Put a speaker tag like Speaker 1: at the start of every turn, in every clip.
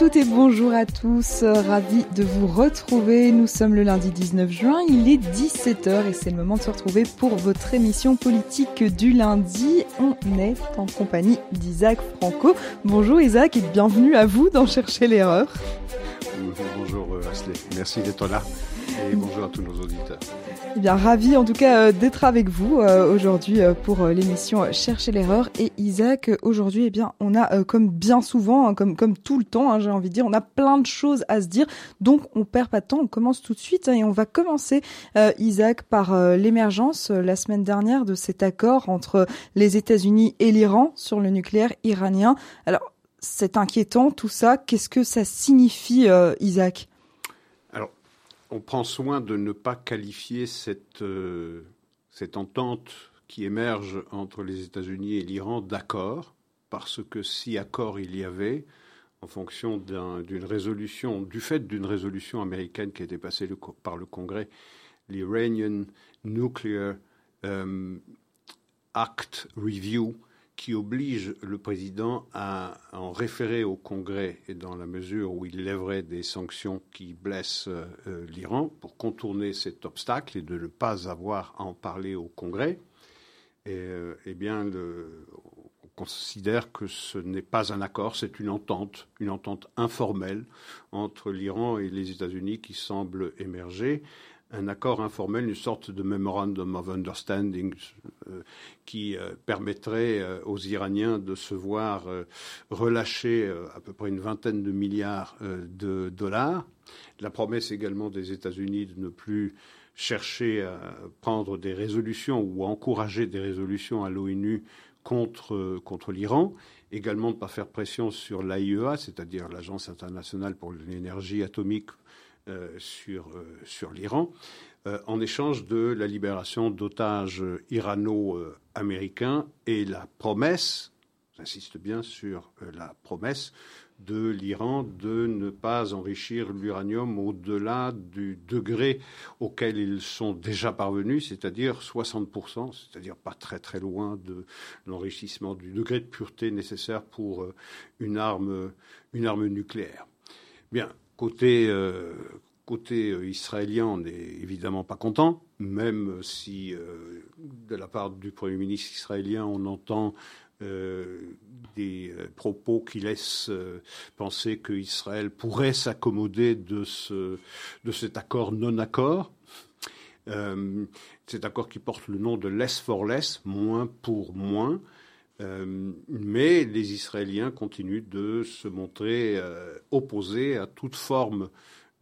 Speaker 1: toutes et bonjour à tous, ravi de vous retrouver. Nous sommes le lundi 19 juin, il est 17h et c'est le moment de se retrouver pour votre émission politique du lundi. On est en compagnie d'Isaac Franco. Bonjour Isaac et bienvenue à vous dans Chercher l'erreur.
Speaker 2: Bonjour euh, Ashley, merci d'être là et bonjour à tous nos auditeurs.
Speaker 1: Eh bien, ravi en tout cas euh, d'être avec vous euh, aujourd'hui euh, pour l'émission Chercher l'erreur. Et Isaac, aujourd'hui, eh bien, on a comme bien souvent, hein, comme comme tout le temps, hein, j'ai envie de dire, on a plein de choses à se dire. Donc, on perd pas de temps, on commence tout de suite hein, et on va commencer, Isaac, par l'émergence la semaine dernière de cet accord entre les États-Unis et l'Iran sur le nucléaire iranien. Alors, c'est inquiétant tout ça. Qu'est-ce que ça signifie, Isaac?
Speaker 2: On prend soin de ne pas qualifier euh, cette, entente qui émerge entre les États-Unis et l'Iran d'accord, parce que si accord il y avait, en fonction d'une résolution, du fait d'une résolution américaine qui a été passée par le Congrès, l'Iranian Nuclear euh, Act Review, qui oblige le président à en référer au Congrès et dans la mesure où il lèverait des sanctions qui blessent euh, l'Iran pour contourner cet obstacle et de ne pas avoir à en parler au Congrès, euh, eh bien, on considère que ce n'est pas un accord, c'est une entente, une entente informelle entre l'Iran et les États-Unis qui semble émerger un accord informel, une sorte de memorandum of understanding euh, qui euh, permettrait euh, aux Iraniens de se voir relâcher à peu près une vingtaine de milliards de dollars. La promesse également des États-Unis de ne plus chercher à prendre des résolutions ou à encourager des résolutions à l'ONU contre, contre l'Iran, également de ne pas faire pression sur l'AIEA, c'est-à-dire l'Agence internationale pour l'énergie atomique sur, euh, sur l'Iran, euh, en échange de la libération d'otages irano-américains et la promesse, j'insiste bien sur la promesse, de l'Iran de ne pas enrichir l'uranium au-delà du degré auquel ils sont déjà parvenus, c'est-à-dire 60%, c'est-à-dire pas très très loin de l'enrichissement du degré de pureté nécessaire pour une arme, une arme nucléaire. Bien, Côté, euh, côté euh, israélien, on n'est évidemment pas content, même si euh, de la part du Premier ministre israélien, on entend des propos qui laissent penser qu'Israël pourrait s'accommoder de, ce, de cet accord non-accord. cet accord qui porte le nom de less for less, moins pour moins. Euh, mais les Israéliens continuent de se montrer euh, opposés à toute forme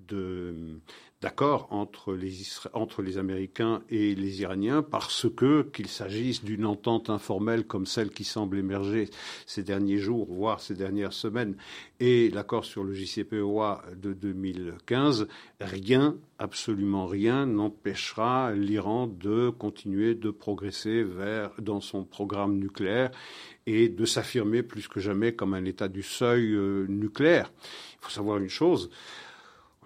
Speaker 2: de, d'accord entre les, entre les Américains et les Iraniens parce que qu'il s'agisse d'une entente informelle comme celle qui semble émerger ces derniers jours, voire ces dernières semaines, et l'accord sur le JCPOA de 2015, rien, absolument rien, n'empêchera l'Iran de continuer de progresser vers dans son programme nucléaire et de s'affirmer plus que jamais comme un État du seuil euh, nucléaire. Il faut savoir une chose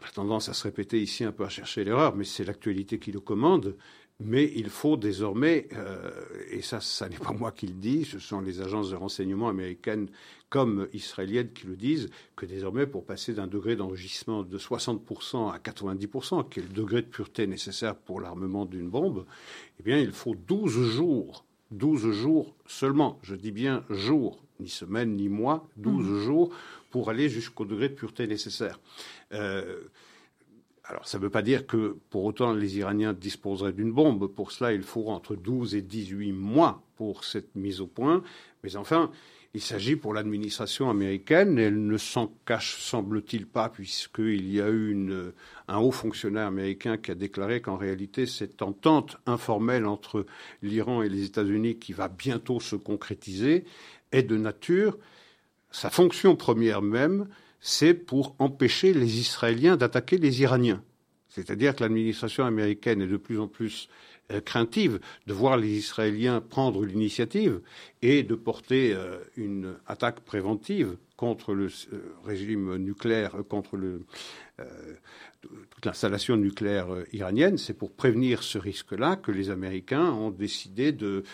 Speaker 2: on a tendance à se répéter ici un peu à chercher l'erreur, mais c'est l'actualité qui le commande. Mais il faut désormais, euh, et ça, ça n'est pas moi qui le dis, ce sont les agences de renseignement américaines comme israéliennes qui le disent, que désormais, pour passer d'un degré d'enregistrement de 60% à 90%, qui est le degré de pureté nécessaire pour l'armement d'une bombe, eh bien, il faut 12 jours, 12 jours seulement, je dis bien jours, ni semaines, ni mois, 12 mmh. jours pour aller jusqu'au degré de pureté nécessaire. Euh, alors, ça ne veut pas dire que pour autant les Iraniens disposeraient d'une bombe. Pour cela, il faut entre 12 et 18 mois pour cette mise au point. Mais enfin, il s'agit pour l'administration américaine, elle ne s'en cache, semble-t-il pas, puisqu'il y a eu un haut fonctionnaire américain qui a déclaré qu'en réalité, cette entente informelle entre l'Iran et les États-Unis, qui va bientôt se concrétiser, est de nature, sa fonction première même, c'est pour empêcher les Israéliens d'attaquer les Iraniens. C'est-à-dire que l'administration américaine est de plus en plus euh, craintive de voir les Israéliens prendre l'initiative et de porter euh, une attaque préventive contre le euh, régime nucléaire, contre toute l'installation nucléaire iranienne. C'est pour prévenir ce risque-là que les Américains ont décidé de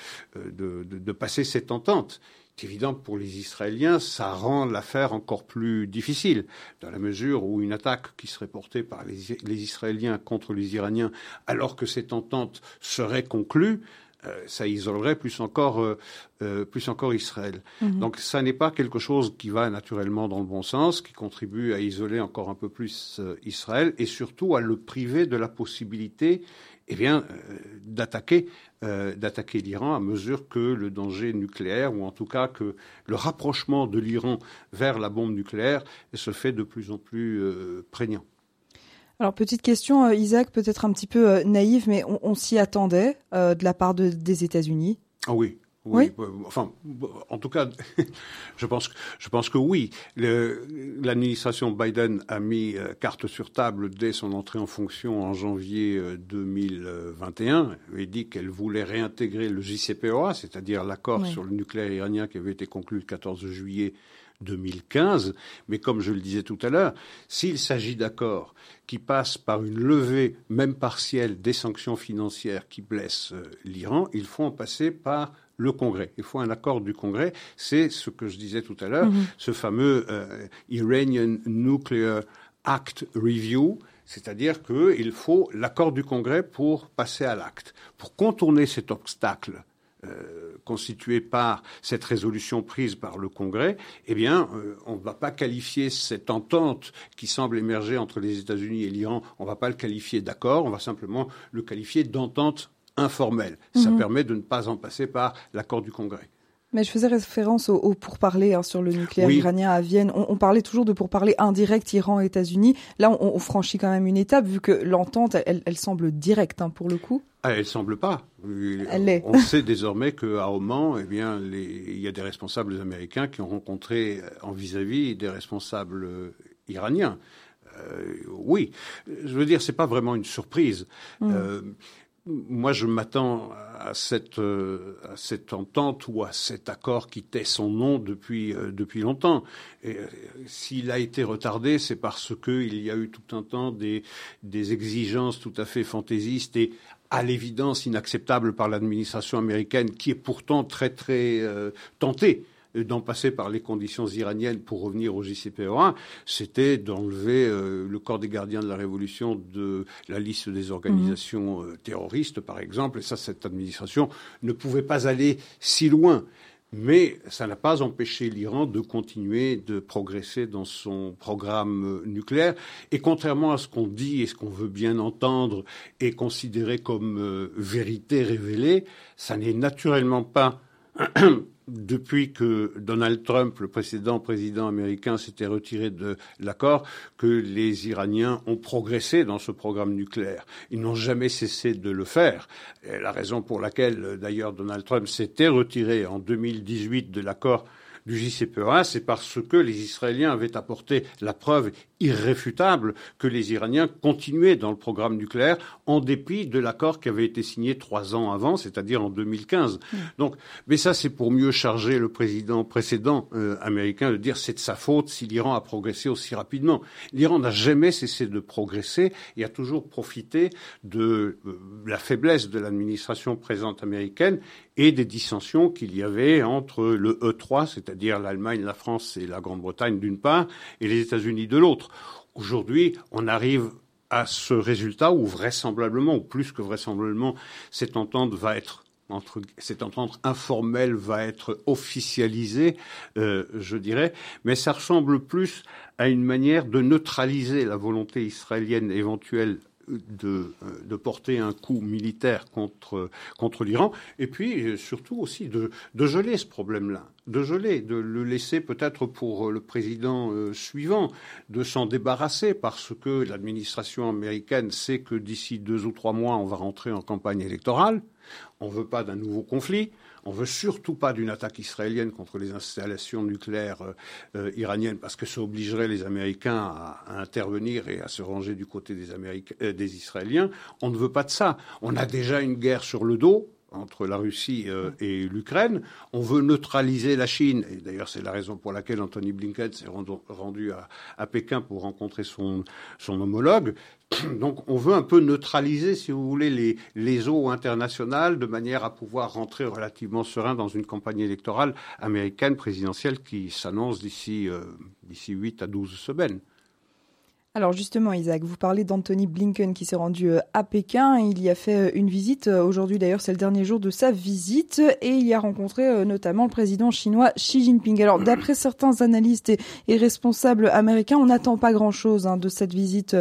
Speaker 2: passer cette entente c'est évident que pour les Israéliens, ça rend l'affaire encore plus difficile, dans la mesure où une attaque qui serait portée par les, Israéliens contre les Iraniens, alors que cette entente serait conclue, euh, ça isolerait plus encore, euh, euh, plus encore Israël. Mhm. Donc ça n'est pas quelque chose qui va naturellement dans le bon sens, qui contribue à isoler encore un peu plus Israël et surtout à le priver de la possibilité eh bien, d'attaquer euh, d'attaquer l'Iran à mesure que le danger nucléaire, ou en tout cas que le rapprochement de l'Iran vers la bombe nucléaire se fait de plus en plus euh, prégnant.
Speaker 1: Alors petite question, euh, Isaac, peut-être un petit peu naïve, mais on, s'y attendait de la part des États-Unis?
Speaker 2: Ah oui, oui, enfin, en tout cas, je pense, je pense que oui. L'administration Biden a mis euh, carte sur table dès son entrée en fonction en janvier 2021 euh, et dit qu'elle voulait réintégrer le JCPOA, c'est-à-dire l'accord sur le nucléaire iranien qui avait été conclu le 14 juillet 2015. Mais comme je le disais tout à l'heure, s'il s'agit d'accords qui passent par une levée, même partielle, des sanctions financières qui blessent euh, l'Iran, il faut en passer par le Congrès. Il faut un accord du Congrès. C'est ce que je disais tout à l'heure, mhm. ce fameux euh, Iranian Nuclear Act Review, c'est-à-dire qu'il faut l'accord du Congrès pour passer à l'acte. Pour contourner cet obstacle euh, constitué par cette résolution prise par le Congrès, eh bien, euh, on ne va pas qualifier cette entente qui semble émerger entre les États-Unis et l'Iran, on ne va pas le qualifier d'accord, on va simplement le qualifier d'entente informel. Ça mhm. permet de ne pas en passer par l'accord du Congrès.
Speaker 1: Mais je faisais référence au, pourparlers hein, sur le nucléaire iranien à Vienne. On, parlait toujours de pourparlers indirect Iran-États-Unis. Là, on, franchit quand même une étape vu que l'entente, elle, semble directe hein, pour le coup.
Speaker 2: Ah, elle semble pas. Elle on, sait désormais qu'à Oman, eh bien, il y a des responsables américains qui ont rencontré en vis-à-vis des responsables euh, iraniens. Euh, oui, je veux dire, c'est pas vraiment une surprise. Mm. Euh, moi, je m'attends à cette, euh, à cette entente ou à cet accord qui tait son nom depuis, euh, depuis longtemps. Euh, s'il a été retardé, c'est parce qu'il y a eu tout un temps des, des exigences tout à fait fantaisistes et à l'évidence inacceptables par l'administration américaine, qui est pourtant très très tentée d'en passer par les conditions iraniennes pour revenir au JCPOA, c'était d'enlever euh, le corps des gardiens de la révolution de la liste des organisations mhm. euh, terroristes, par exemple. Et ça, cette administration ne pouvait pas aller si loin. Mais ça n'a pas empêché l'Iran de continuer de progresser dans son programme euh, nucléaire. Et contrairement à ce qu'on dit et ce qu'on veut bien entendre et considérer comme vérité révélée, ça n'est naturellement pas depuis que Donald Trump, le précédent président américain, s'était retiré de l'accord, que les Iraniens ont progressé dans ce programme nucléaire. Ils n'ont jamais cessé de le faire. La raison pour laquelle, d'ailleurs, Donald Trump s'était retiré en 2018 de l'accord du JCPOA, c'est parce que les Israéliens avaient apporté la preuve irréfutable que les Iraniens continuaient dans le programme nucléaire en dépit de l'accord qui avait été signé trois ans avant, c'est-à-dire en 2015. Mm. Donc, mais ça, c'est pour mieux charger le président précédent euh, américain de dire c'est de sa faute si l'Iran a progressé aussi rapidement. L'Iran n'a jamais cessé de progresser et a toujours profité de euh, la faiblesse de l'administration présente américaine et des dissensions qu'il y avait entre le E3, c'est-à-dire l'Allemagne, la France et la Grande-Bretagne d'une part, et les États-Unis de l'autre. Aujourd'hui, on arrive à ce résultat où vraisemblablement, ou plus que vraisemblablement, cette entente informelle va être officialisée, euh, je dirais, mais ça ressemble plus à une manière de neutraliser la volonté israélienne éventuelle de, porter un coup militaire contre, contre l'Iran, et puis surtout aussi de, de geler ce problème-là, de geler, de le laisser peut-être pour le président euh, suivant, de s'en débarrasser, parce que l'administration américaine sait que d'ici deux ou trois mois, on va rentrer en campagne électorale, on ne veut pas d'un nouveau conflit, on veut surtout pas d'une attaque israélienne contre les installations nucléaires euh, euh, iraniennes parce que ça obligerait les Américains à, intervenir et à se ranger du côté des, euh, des Israéliens. On ne veut pas de ça. On a déjà une guerre sur le dos entre la Russie euh, et l'Ukraine. On veut neutraliser la Chine. Et d'ailleurs, c'est la raison pour laquelle Anthony Blinken s'est rendu à, Pékin pour rencontrer son, son homologue. Donc, on veut un peu neutraliser, si vous voulez, les, eaux internationales de manière à pouvoir rentrer relativement serein dans une campagne électorale américaine présidentielle qui s'annonce d'ici euh, d'ici 8 à 12 semaines.
Speaker 1: Alors justement, Isaac, vous parlez d'Anthony Blinken qui s'est rendu euh, à Pékin. Il y a fait euh, une visite. Euh, aujourd'hui, d'ailleurs, c'est le dernier jour de sa visite et il y a rencontré notamment le président chinois Xi Jinping. Alors, d'après certains analystes et, responsables américains, on n'attend pas grand-chose hein, de cette visite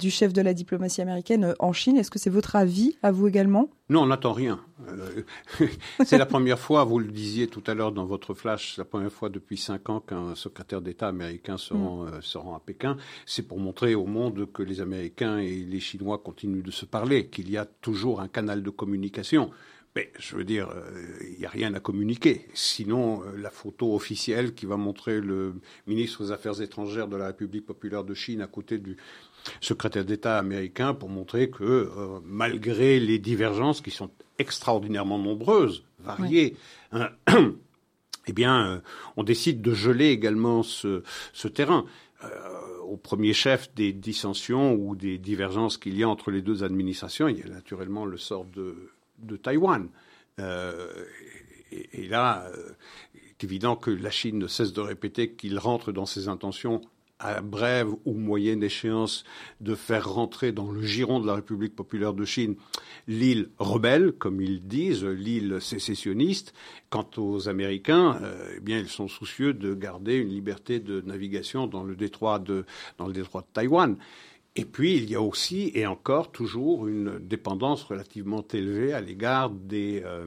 Speaker 1: du chef de la diplomatie américaine en Chine. Est-ce que c'est votre avis à vous également?
Speaker 2: Non, on n'attend rien. Euh, c'est la première fois, vous le disiez tout à l'heure dans votre flash, la première fois depuis cinq ans qu'un secrétaire d'État américain se rend, mm. euh, se rend à Pékin. C'est pour montrer au monde que les Américains et les Chinois continuent de se parler, qu'il y a toujours un canal de communication. Mais je veux dire, euh, il n'y a rien à communiquer. Sinon, la photo officielle qui va montrer le ministre des Affaires étrangères de la République populaire de Chine à côté du, secrétaire d'État américain pour montrer que euh, malgré les divergences qui sont extraordinairement nombreuses, variées, hein, eh bien, euh, on décide de geler également ce, terrain. Euh, au premier chef des dissensions ou des divergences qu'il y a entre les deux administrations, il y a naturellement le sort de, de Taïwan. et, là, il est évident que la Chine ne cesse de répéter qu'il rentre dans ses intentions à brève ou moyenne échéance de faire rentrer dans le giron de la République populaire de Chine l'île rebelle, comme ils disent, l'île sécessionniste. Quant aux Américains, euh, eh bien, ils sont soucieux de garder une liberté de navigation dans le détroit de, dans le détroit de Taïwan. Et puis, il y a aussi, et encore, toujours une dépendance relativement élevée à l'égard des, euh,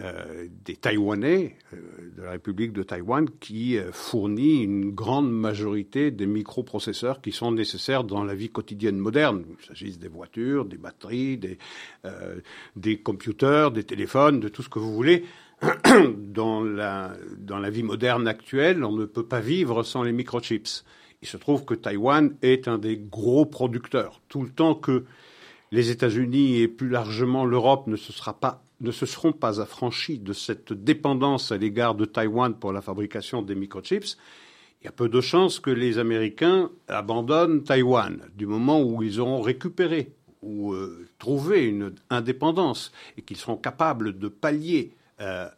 Speaker 2: euh, des Taïwanais euh, de la République de Taïwan qui euh, fournit une grande majorité des microprocesseurs qui sont nécessaires dans la vie quotidienne moderne. Il s'agisse des voitures, des batteries, des, des computers, des téléphones, de tout ce que vous voulez. Dans la, dans la vie moderne actuelle, on ne peut pas vivre sans les microchips. Il se trouve que Taïwan est un des gros producteurs. Tout le temps que les États-Unis et plus largement l'Europe ne se sera pas ne se seront pas affranchis de cette dépendance à l'égard de Taïwan pour la fabrication des microchips, il y a peu de chances que les Américains abandonnent Taïwan du moment où ils auront récupéré ou euh, trouvé une indépendance et qu'ils seront capables de pallier euh,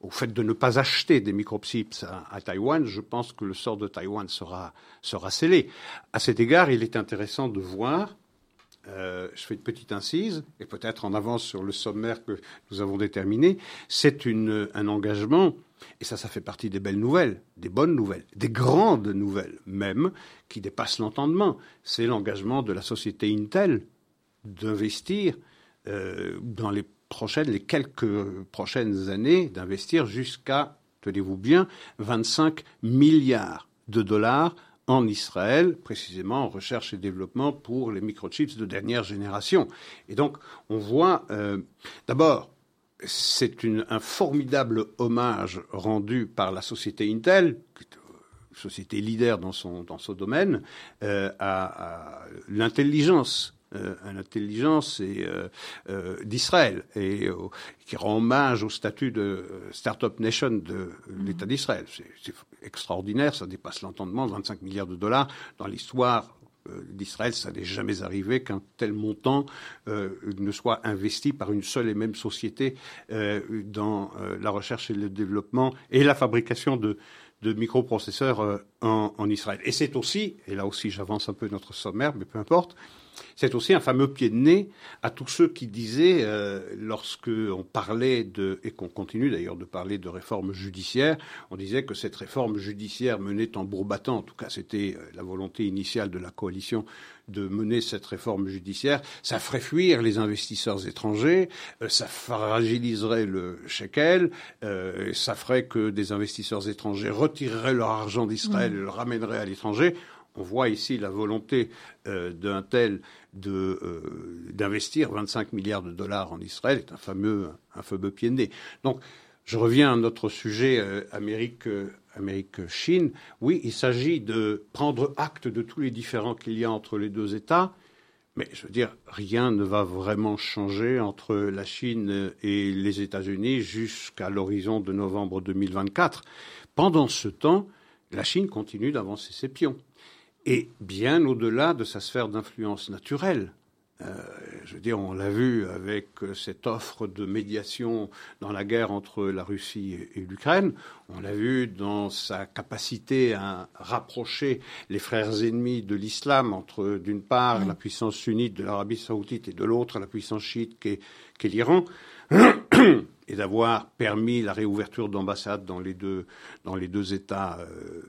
Speaker 2: au fait de ne pas acheter des microchips à, à, Taïwan, je pense que le sort de Taïwan sera, sera scellé. À cet égard, il est intéressant de voir euh, je fais une petite incise, et peut-être en avance sur le sommaire que nous avons déterminé, c'est un engagement, et ça, ça fait partie des belles nouvelles, des bonnes nouvelles, des grandes nouvelles même, qui dépassent l'entendement. C'est l'engagement de la société Intel d'investir euh, dans les prochaines, les quelques prochaines années, d'investir jusqu'à, tenez-vous bien, 25 milliards de dollars en Israël, précisément en recherche et développement pour les microchips de dernière génération. Et donc, on voit, euh, d'abord, c'est un formidable hommage rendu par la société Intel, société leader dans son, dans domaine, euh, à, l'intelligence euh, à l'intelligence euh, euh, d'Israël et qui rend hommage au statut de Startup Nation de l'État d'Israël. C'est extraordinaire, ça dépasse l'entendement, 25 milliards de dollars dans l'histoire d'Israël, ça n'est jamais arrivé qu'un tel montant ne soit investi par une seule et même société dans la recherche et le développement et la fabrication de, microprocesseurs en, Israël. Et c'est aussi, et là aussi j'avance un peu notre sommaire, mais peu importe, c'est aussi un fameux pied de nez à tous ceux qui disaient, euh, lorsque on parlait de, et qu'on continue d'ailleurs de parler de réforme judiciaire, on disait que cette réforme judiciaire menait en bourbattant, en tout cas c'était euh, la volonté initiale de la coalition de mener cette réforme judiciaire, ça ferait fuir les investisseurs étrangers, euh, ça fragiliserait le shekel, euh, ça ferait que des investisseurs étrangers retireraient leur argent d'Israël et le ramèneraient à l'étranger on voit ici la volonté euh, d'un tel euh, d'investir 25 milliards de dollars en Israël est un fameux un fameux pied de nez. Donc je reviens à notre sujet euh, Amérique Amérique Chine. Oui, il s'agit de prendre acte de tous les différends qu'il y a entre les deux États, Mais je veux dire, rien ne va vraiment changer entre la Chine et les États-Unis jusqu'à l'horizon de novembre 2024. Pendant ce temps, la Chine continue d'avancer ses pions. Et bien au-delà de sa sphère d'influence naturelle. Euh, je veux dire, on l'a vu avec cette offre de médiation dans la guerre entre la Russie et, l'Ukraine. On l'a vu dans sa capacité à rapprocher les frères ennemis de l'islam entre, d'une part, la puissance sunnite de l'Arabie saoudite et de l'autre, la puissance chiite qu'est, l'Iran. et d'avoir permis la réouverture d'ambassades dans les deux dans les deux États euh,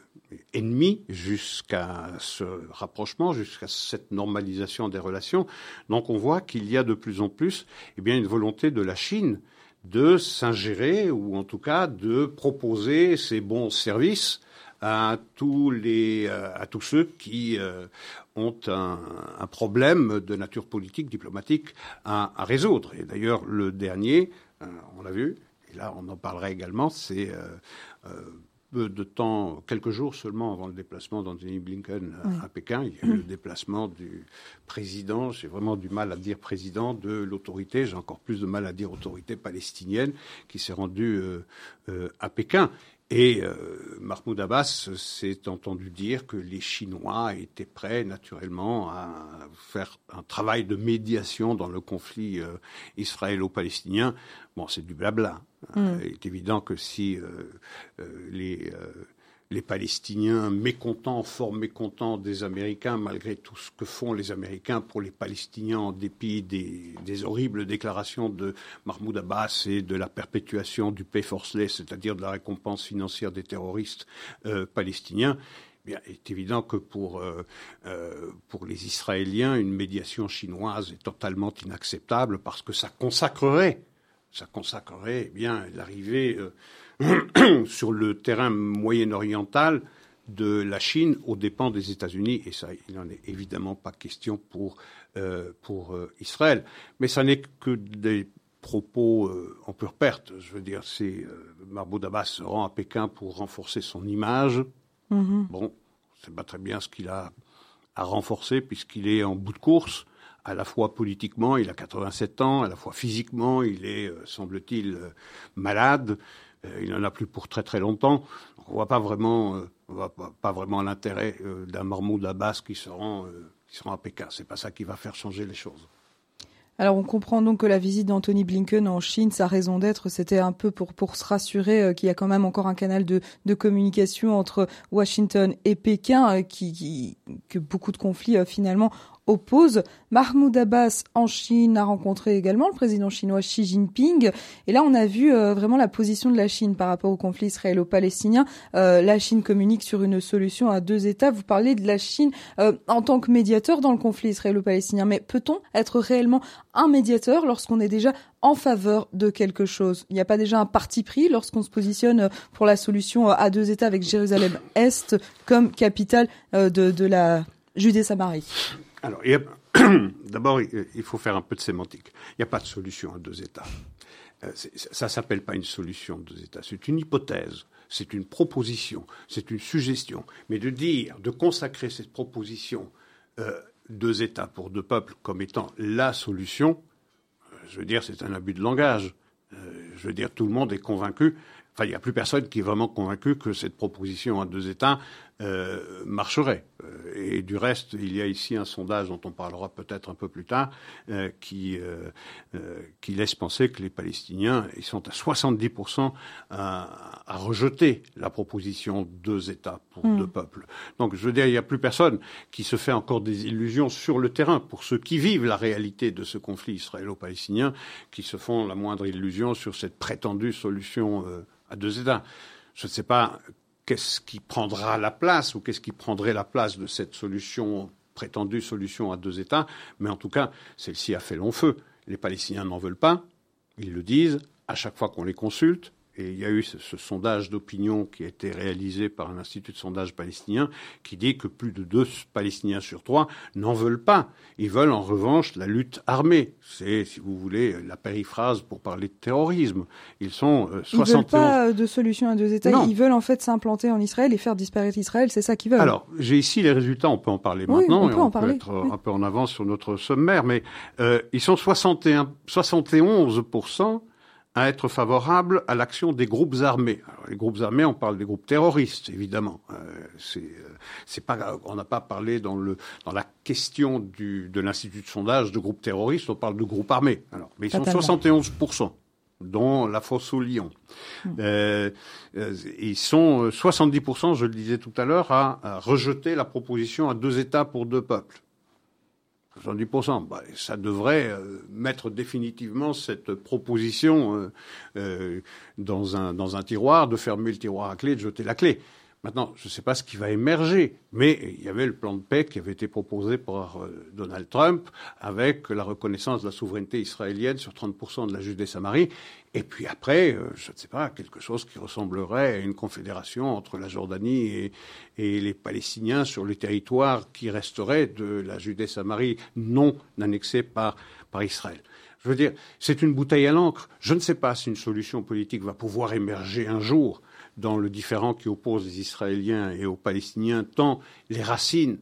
Speaker 2: ennemis jusqu'à ce rapprochement, jusqu'à cette normalisation des relations. Donc on voit qu'il y a de plus en plus eh bien, une volonté de la Chine de s'ingérer ou en tout cas de proposer ses bons services à tous les euh, à tous ceux qui euh, ont un, problème de nature politique diplomatique à, résoudre. Et d'ailleurs le dernier, euh, on l'a vu, et là on en parlerait également, c'est peu de temps, quelques jours seulement avant le déplacement d'Anthony Blinken à Pékin, il y a eu le déplacement du président, j'ai vraiment du mal à dire président de l'autorité, j'ai encore plus de mal à dire autorité palestinienne, qui s'est rendu euh, euh, à Pékin. Et euh, Mahmoud Abbas s'est entendu dire que les Chinois étaient prêts naturellement à faire un travail de médiation dans le conflit euh, israélo-palestinien. Bon, c'est du blabla. Mm. Il est évident que si euh, les les Palestiniens mécontents, fort mécontents des Américains, malgré tout ce que font les Américains pour les Palestiniens, en dépit des, horribles déclarations de Mahmoud Abbas et de la perpétuation du pay forceless, c'est-à-dire de la récompense financière des terroristes euh, palestiniens. Eh il est évident que pour, euh, euh, pour les Israéliens, une médiation chinoise est totalement inacceptable parce que ça consacrerait, ça consacrerait eh bien l'arrivée sur le terrain moyen-oriental de la Chine aux dépens des États-Unis, et ça, il n'en est évidemment pas question pour, euh, pour euh, Israël. Mais ça n'est que des propos euh, en pure perte. Je veux dire, c'est Mahmoud Abbas se rend à Pékin pour renforcer son image. Mm-hmm. Bon, c'est pas très bien ce qu'il a à renforcer puisqu'il est en bout de course à la fois politiquement, il a 87 ans, à la fois physiquement, il est, semble-t-il, malade. Euh, il n'en a plus pour très très longtemps. On voit pas vraiment, euh, voit pas, vraiment l'intérêt euh, d'un Mahmoud Abbas qui se rend, qui se rend à Pékin. C'est pas ça qui va faire changer les choses.
Speaker 1: Alors on comprend donc que la visite d'Anthony Blinken en Chine, sa raison d'être, c'était un peu pour se rassurer qu'il y a quand même encore un canal de, de communication entre Washington et Pékin, qui, que beaucoup de conflits finalement oppose. Mahmoud Abbas en Chine a rencontré également le président chinois Xi Jinping. Et là, on a vu euh, vraiment la position de la Chine par rapport au conflit israélo-palestinien. Euh, la Chine communique sur une solution à deux États. Vous parlez de la Chine euh, en tant que médiateur dans le conflit israélo-palestinien. Mais peut-on être réellement un médiateur lorsqu'on est déjà en faveur de quelque chose? Il n'y a pas déjà un parti pris lorsqu'on se positionne pour la solution à deux États avec Jérusalem-Est comme capitale de, de la Judée-Samarie?
Speaker 2: Alors, d'abord, il faut faire un peu de sémantique. Il n'y a pas de solution à deux États. Euh, ça ne s'appelle pas une solution à deux États. C'est une hypothèse, c'est une proposition, c'est une suggestion. Mais de dire, de consacrer cette proposition euh, deux États pour deux peuples comme étant la solution, euh, je veux dire, c'est un abus de langage. je veux dire, tout le monde est convaincu. Enfin, il n'y a plus personne qui est vraiment convaincu que cette proposition à deux États euh, marcherait. Euh, et du reste, il y a ici un sondage dont on parlera peut-être un peu plus tard, euh, qui, qui laisse penser que les Palestiniens ils sont à 70% à, à, rejeter la proposition deux États pour hmm. deux peuples. Donc, je veux dire, il n'y a plus personne qui se fait encore des illusions sur le terrain pour ceux qui vivent la réalité de ce conflit israélo-palestinien, qui se font la moindre illusion sur cette prétendue solution à deux États. Je ne sais pas qu'est-ce qui prendra la place ou qu'est-ce qui prendrait la place de cette solution, prétendue solution à deux États. Mais en tout cas, celle-ci a fait long feu. Les Palestiniens n'en veulent pas. Ils le disent à chaque fois qu'on les consulte. Et il y a eu ce, sondage d'opinion qui a été réalisé par un institut de sondage palestinien qui dit que plus de deux Palestiniens sur trois n'en veulent pas. Ils veulent en revanche la lutte armée. C'est, si vous voulez, la périphrase pour parler de terrorisme. Ils sont euh, 71...
Speaker 1: Ils veulent pas de solution à deux États. Ils veulent en fait s'implanter en Israël et faire disparaître Israël. C'est ça qu'ils veulent.
Speaker 2: Alors, j'ai ici les résultats. On peut en parler maintenant. On peut et on en parler. peut être un peu en avance sur notre sommaire. Mais euh, ils sont 61, 71 à être favorable à l'action des groupes armés. Alors, les groupes armés, on parle des groupes terroristes, évidemment. Euh, c'est, euh, c'est pas, on n'a pas parlé dans le dans la question du, de l'institut de sondage de groupes terroristes. On parle de groupes armés. Alors, mais ils sont 71% dont la fosse au lion. Hmm. Euh, euh, ils sont 70%, je le disais tout à l'heure, à, à rejeter la proposition à deux États pour deux peuples. 70%. Bah, ça devrait euh, mettre définitivement cette proposition euh, euh, dans, un, dans un tiroir, de fermer le tiroir à clé, de jeter la clé. Maintenant, je ne sais pas ce qui va émerger, mais il y avait le plan de paix qui avait été proposé par Donald Trump avec la reconnaissance de la souveraineté israélienne sur 30% de la Judée-Samarie. Et puis après, euh, je ne sais pas, quelque chose qui ressemblerait à une confédération entre la Jordanie et, les Palestiniens sur le territoire qui resterait de la Judée-Samarie non annexée par, par Israël. Je veux dire, c'est une bouteille à l'encre. Je ne sais pas si une solution politique va pouvoir émerger un jour dans le différent qui oppose les Israéliens et aux Palestiniens, tant les racines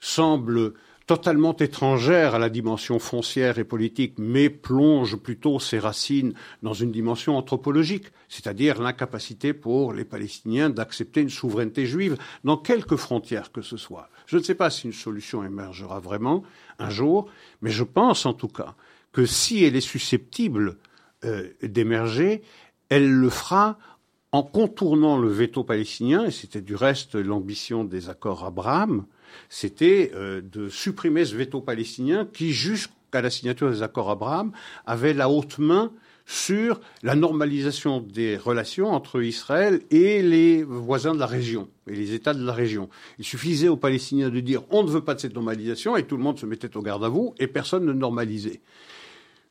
Speaker 2: semblent totalement étrangère à la dimension foncière et politique, mais plonge plutôt ses racines dans une dimension anthropologique, c'est-à-dire l'incapacité pour les Palestiniens d'accepter une souveraineté juive dans quelques frontières que ce soit. Je ne sais pas si une solution émergera vraiment un jour, mais je pense en tout cas que si elle est susceptible euh, d'émerger, elle le fera en contournant le veto palestinien, et c'était du reste l'ambition des accords Abraham, c'était euh, de supprimer ce veto palestinien qui, jusqu'à la signature des accords Abraham, avait la haute main sur la normalisation des relations entre Israël et les voisins de la région et les États de la région. Il suffisait aux Palestiniens de dire on ne veut pas de cette normalisation et tout le monde se mettait au garde à vous et personne ne normalisait.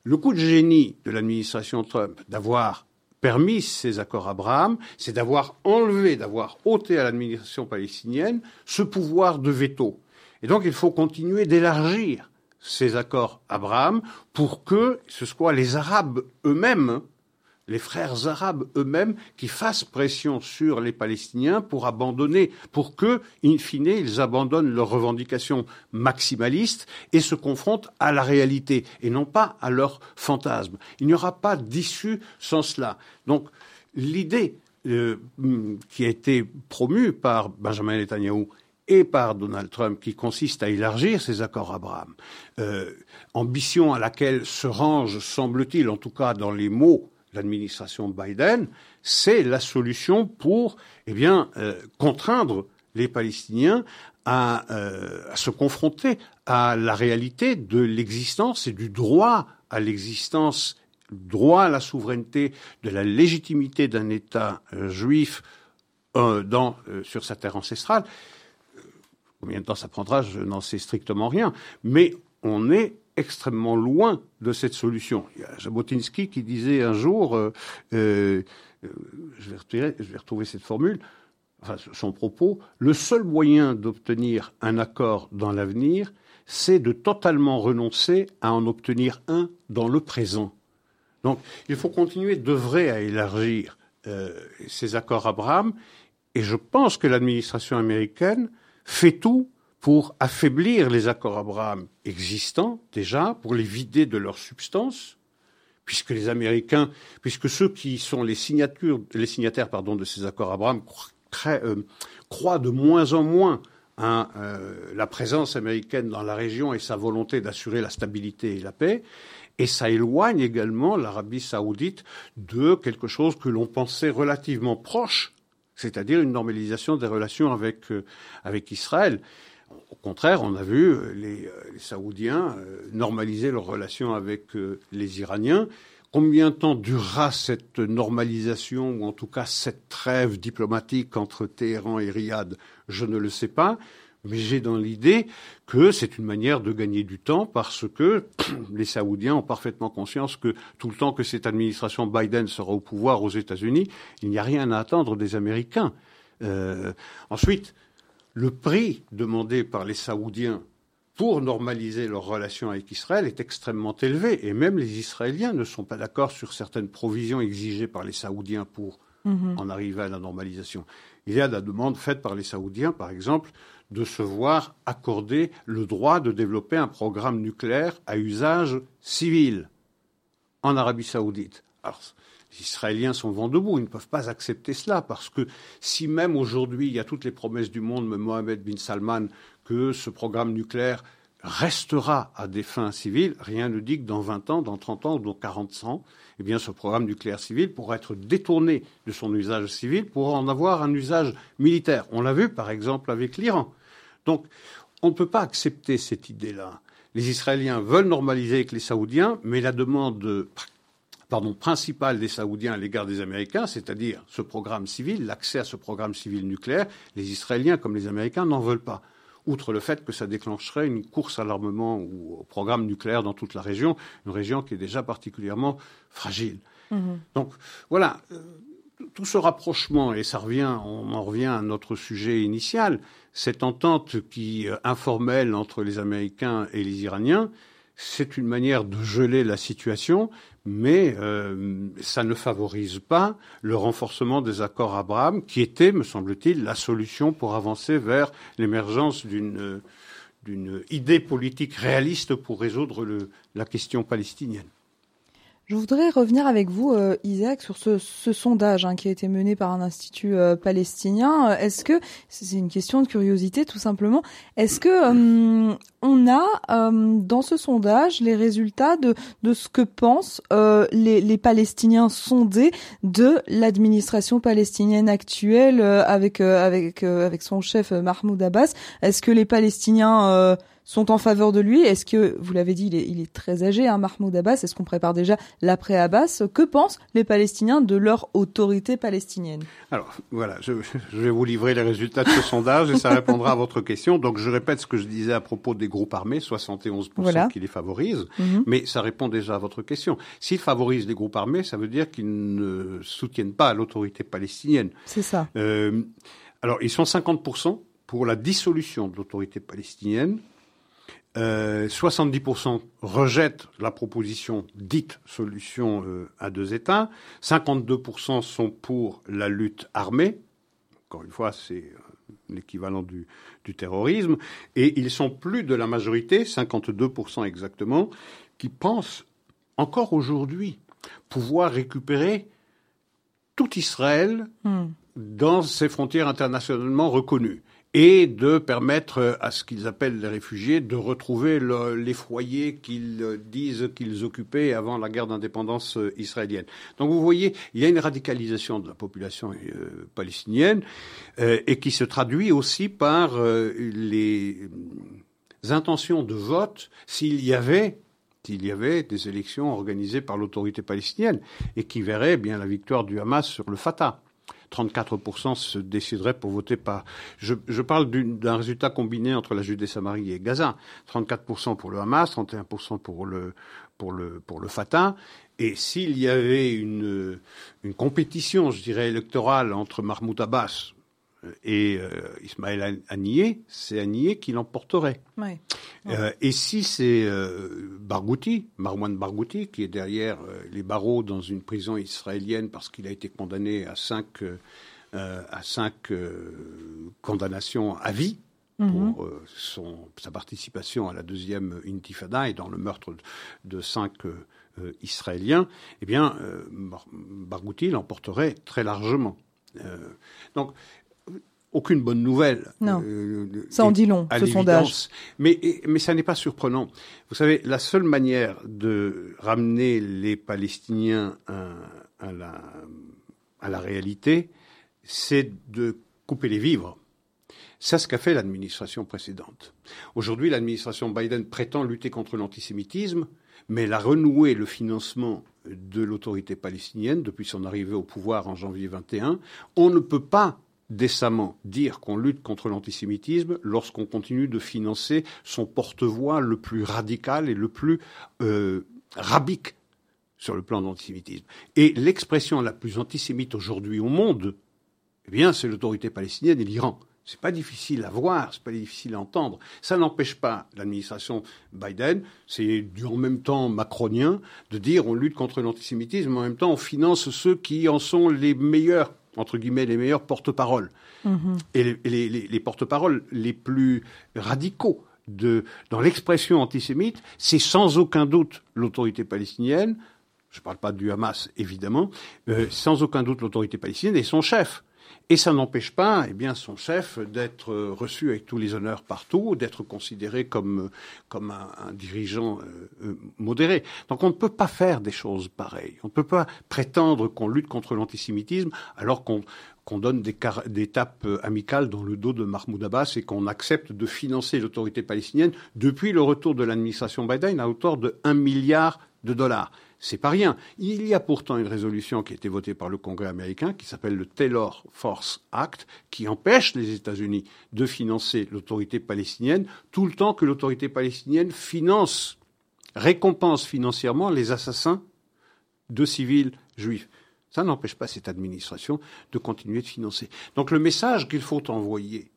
Speaker 2: Le coup de génie de l'administration Trump d'avoir permis ces accords Abraham, c'est d'avoir enlevé, d'avoir ôté à l'administration palestinienne ce pouvoir de veto. Et donc il faut continuer d'élargir ces accords Abraham pour que ce soit les Arabes eux-mêmes les frères arabes eux-mêmes qui fassent pression sur les Palestiniens pour abandonner, pour que, in fine, ils abandonnent leurs revendications maximalistes et se confrontent à la réalité et non pas à leurs fantasmes. Il n'y aura pas d'issue sans cela. Donc, l'idée euh, qui a été promue par Benjamin Netanyahu et par Donald Trump qui consiste à élargir ces accords Abraham, euh, ambition à laquelle se range, semble-t-il, en tout cas dans les mots l'administration Biden, c'est la solution pour eh bien, euh, contraindre les Palestiniens à, euh, à, se confronter à la réalité de l'existence et du droit à l'existence, droit à la souveraineté, de la légitimité d'un État euh, juif dans, sur sa terre ancestrale. Combien de temps ça prendra, je n'en sais strictement rien. Mais on est extrêmement loin de cette solution. Il y a Jabotinsky qui disait un jour, euh, euh, je, vais je, vais retrouver cette formule, son propos, le seul moyen d'obtenir un accord dans l'avenir, c'est de totalement renoncer à en obtenir un dans le présent. Donc il faut continuer d'œuvrer à élargir euh, ces accords Abraham, et je pense que l'administration américaine fait tout pour affaiblir les accords Abraham existants déjà, pour les vider de leur substance, puisque les Américains, puisque ceux qui sont les, signatures, les signataires pardon, de ces accords Abraham euh, croient de moins en moins à euh, la présence américaine dans la région et sa volonté d'assurer la stabilité et la paix, et ça éloigne également l'Arabie saoudite de quelque chose que l'on pensait relativement proche, c'est-à-dire une normalisation des relations avec, euh, avec Israël. Au contraire, on a vu euh, les, euh, les Saoudiens euh, normaliser leurs relations avec les Iraniens. Combien de temps durera cette normalisation, ou en tout cas cette trêve diplomatique entre Téhéran et Riyad Je ne le sais pas. Mais j'ai dans l'idée que c'est une manière de gagner du temps parce que les Saoudiens ont parfaitement conscience que tout le temps que cette administration Biden sera au pouvoir aux États-Unis, il n'y a rien à attendre des Américains. Euh, ensuite, le prix demandé par les Saoudiens pour normaliser leurs relations avec Israël est extrêmement élevé. Et même les Israéliens ne sont pas d'accord sur certaines provisions exigées par les Saoudiens pour mhm. en arriver à la normalisation. Il y a la demande faite par les Saoudiens, par exemple, de se voir accorder le droit de développer un programme nucléaire à usage civil en Arabie saoudite. Alors, les Israéliens sont vent debout, ils ne peuvent pas accepter cela, parce que si même aujourd'hui il y a toutes les promesses du monde, Mohamed bin Salman, que ce programme nucléaire restera à des fins civiles, rien ne dit que dans 20 ans, dans 30 ans ou dans 40 ans, eh ce programme nucléaire civil pourra être détourné de son usage civil pour en avoir un usage militaire. On l'a vu, par exemple, avec l'Iran. Donc, on ne peut pas accepter cette idée-là. Les Israéliens veulent normaliser avec les Saoudiens, mais la demande pardon, principale des Saoudiens à l'égard des Américains, c'est-à-dire ce programme civil, l'accès à ce programme civil nucléaire, les Israéliens comme les Américains n'en veulent pas outre le fait que ça déclencherait une course à l'armement ou au programme nucléaire dans toute la région, une région qui est déjà particulièrement fragile. Mhm. Donc voilà, euh, tout ce rapprochement, et ça revient, on en revient à notre sujet initial, cette entente qui euh, informelle entre les Américains et les Iraniens, c'est une manière de geler la situation, mais euh, ça ne favorise pas le renforcement des accords Abraham, qui était, me semble-t-il, la solution pour avancer vers l'émergence d'une idée politique réaliste pour résoudre la question palestinienne.
Speaker 1: Je voudrais revenir avec vous, euh, Isaac, sur ce, sondage hein, qui a été mené par un institut euh, palestinien. Est-ce que c'est une question de curiosité, tout simplement Est-ce que euh, on a dans ce sondage les résultats de, ce que pensent les, les, Palestiniens sondés de l'administration palestinienne actuelle avec son chef Mahmoud Abbas? Est-ce que les Palestiniens sont en faveur de lui. Est-ce que, vous l'avez dit, il est, très âgé, hein, Mahmoud Abbas. Est-ce qu'on prépare déjà l'après-Abbas? Que pensent les Palestiniens de leur autorité palestinienne?
Speaker 2: Alors, voilà, je, vais vous livrer les résultats de ce sondage et ça répondra à votre question. Donc, je répète ce que je disais à propos des groupes armés, 71% qui les favorisent, mhm. mais ça répond déjà à votre question. S'ils favorisent les groupes armés, ça veut dire qu'ils ne soutiennent pas l'autorité palestinienne.
Speaker 1: C'est ça.
Speaker 2: Euh, alors, ils sont 50% pour la dissolution de l'autorité palestinienne, 70% euh, rejettent la proposition dite solution euh, à deux États, 52% sont pour la lutte armée, encore une fois c'est euh, l'équivalent du, du, terrorisme, et ils sont plus de la majorité, 52% exactement, qui pensent encore aujourd'hui pouvoir récupérer tout Israël hmm. dans ses frontières internationalement reconnues et de permettre à ce qu'ils appellent les réfugiés de retrouver les foyers qu'ils disent qu'ils occupaient avant la guerre d'indépendance euh, israélienne. Donc vous voyez, il y a une radicalisation de la population euh, palestinienne euh, et qui se traduit aussi par les intentions de vote s'il y avait des élections organisées par l'autorité palestinienne et qui verraient bien la victoire du Hamas sur le Fatah. 34% se décideraient pour voter par. Je, je parle d'un résultat combiné entre la Judée-Samarie et Gaza. 34% pour le Hamas, 31% pour le, pour le, pour le Fatah. Et s'il y avait une, une compétition, je dirais, électorale entre Mahmoud Abbas, et euh, Ismaël Haniyeh, c'est Haniyeh qui l'emporterait. Euh, et si c'est euh, Barghouti, Marwan Barghouti, qui est derrière les barreaux dans une prison israélienne parce qu'il a été condamné à cinq, à cinq condamnations à vie, mhm. pour son, sa participation à la deuxième intifada et dans le meurtre de cinq Israéliens, eh bien, Barghouti l'emporterait très largement. donc, aucune bonne nouvelle.
Speaker 1: Non. Euh, ça en dit long, ce sondage.
Speaker 2: Mais, mais ça n'est pas surprenant. Vous savez, la seule manière de ramener les Palestiniens à, la, à la réalité, c'est de couper les vivres. C'est ce qu'a fait l'administration précédente. Aujourd'hui, l'administration Biden prétend lutter contre l'antisémitisme, mais elle a renoué le financement de l'autorité palestinienne depuis son arrivée au pouvoir en janvier 21. On ne peut pas décemment dire qu'on lutte contre l'antisémitisme lorsqu'on continue de financer son porte-voix le plus radical et le plus euh, rabique sur le plan de l'antisémitisme. Et l'expression la plus antisémite aujourd'hui au monde, eh bien, c'est l'autorité palestinienne et l'Iran. C'est pas difficile à voir, c'est pas difficile à entendre. Ça n'empêche pas l'administration Biden, c'est du en même temps macronien, de dire on lutte contre l'antisémitisme, en même temps on finance ceux qui en sont les meilleurs, entre guillemets, les meilleurs porte-paroles. Mm-hmm. Et les, les porte-paroles les plus radicaux de, dans l'expression antisémite, c'est sans aucun doute l'autorité palestinienne, je ne parle pas du Hamas évidemment, euh, sans aucun doute l'autorité palestinienne et son chef. Et ça n'empêche pas, eh bien, son chef d'être reçu avec tous les honneurs partout, d'être considéré comme comme un, dirigeant euh, euh, modéré. Donc on ne peut pas faire des choses pareilles. On ne peut pas prétendre qu'on lutte contre l'antisémitisme alors qu'on qu'on donne des, des, tapes amicales dans le dos de Mahmoud Abbas et qu'on accepte de financer l'autorité palestinienne depuis le retour de l'administration Biden à hauteur de 1 milliard de dollars. C'est pas rien. Il y a pourtant une résolution qui a été votée par le Congrès américain qui s'appelle le Taylor Force Act qui empêche les États-Unis de financer l'autorité palestinienne tout le temps que l'autorité palestinienne finance, récompense financièrement les assassins de civils juifs. Ça n'empêche pas cette administration de continuer de financer. Donc le message qu'il faut envoyer,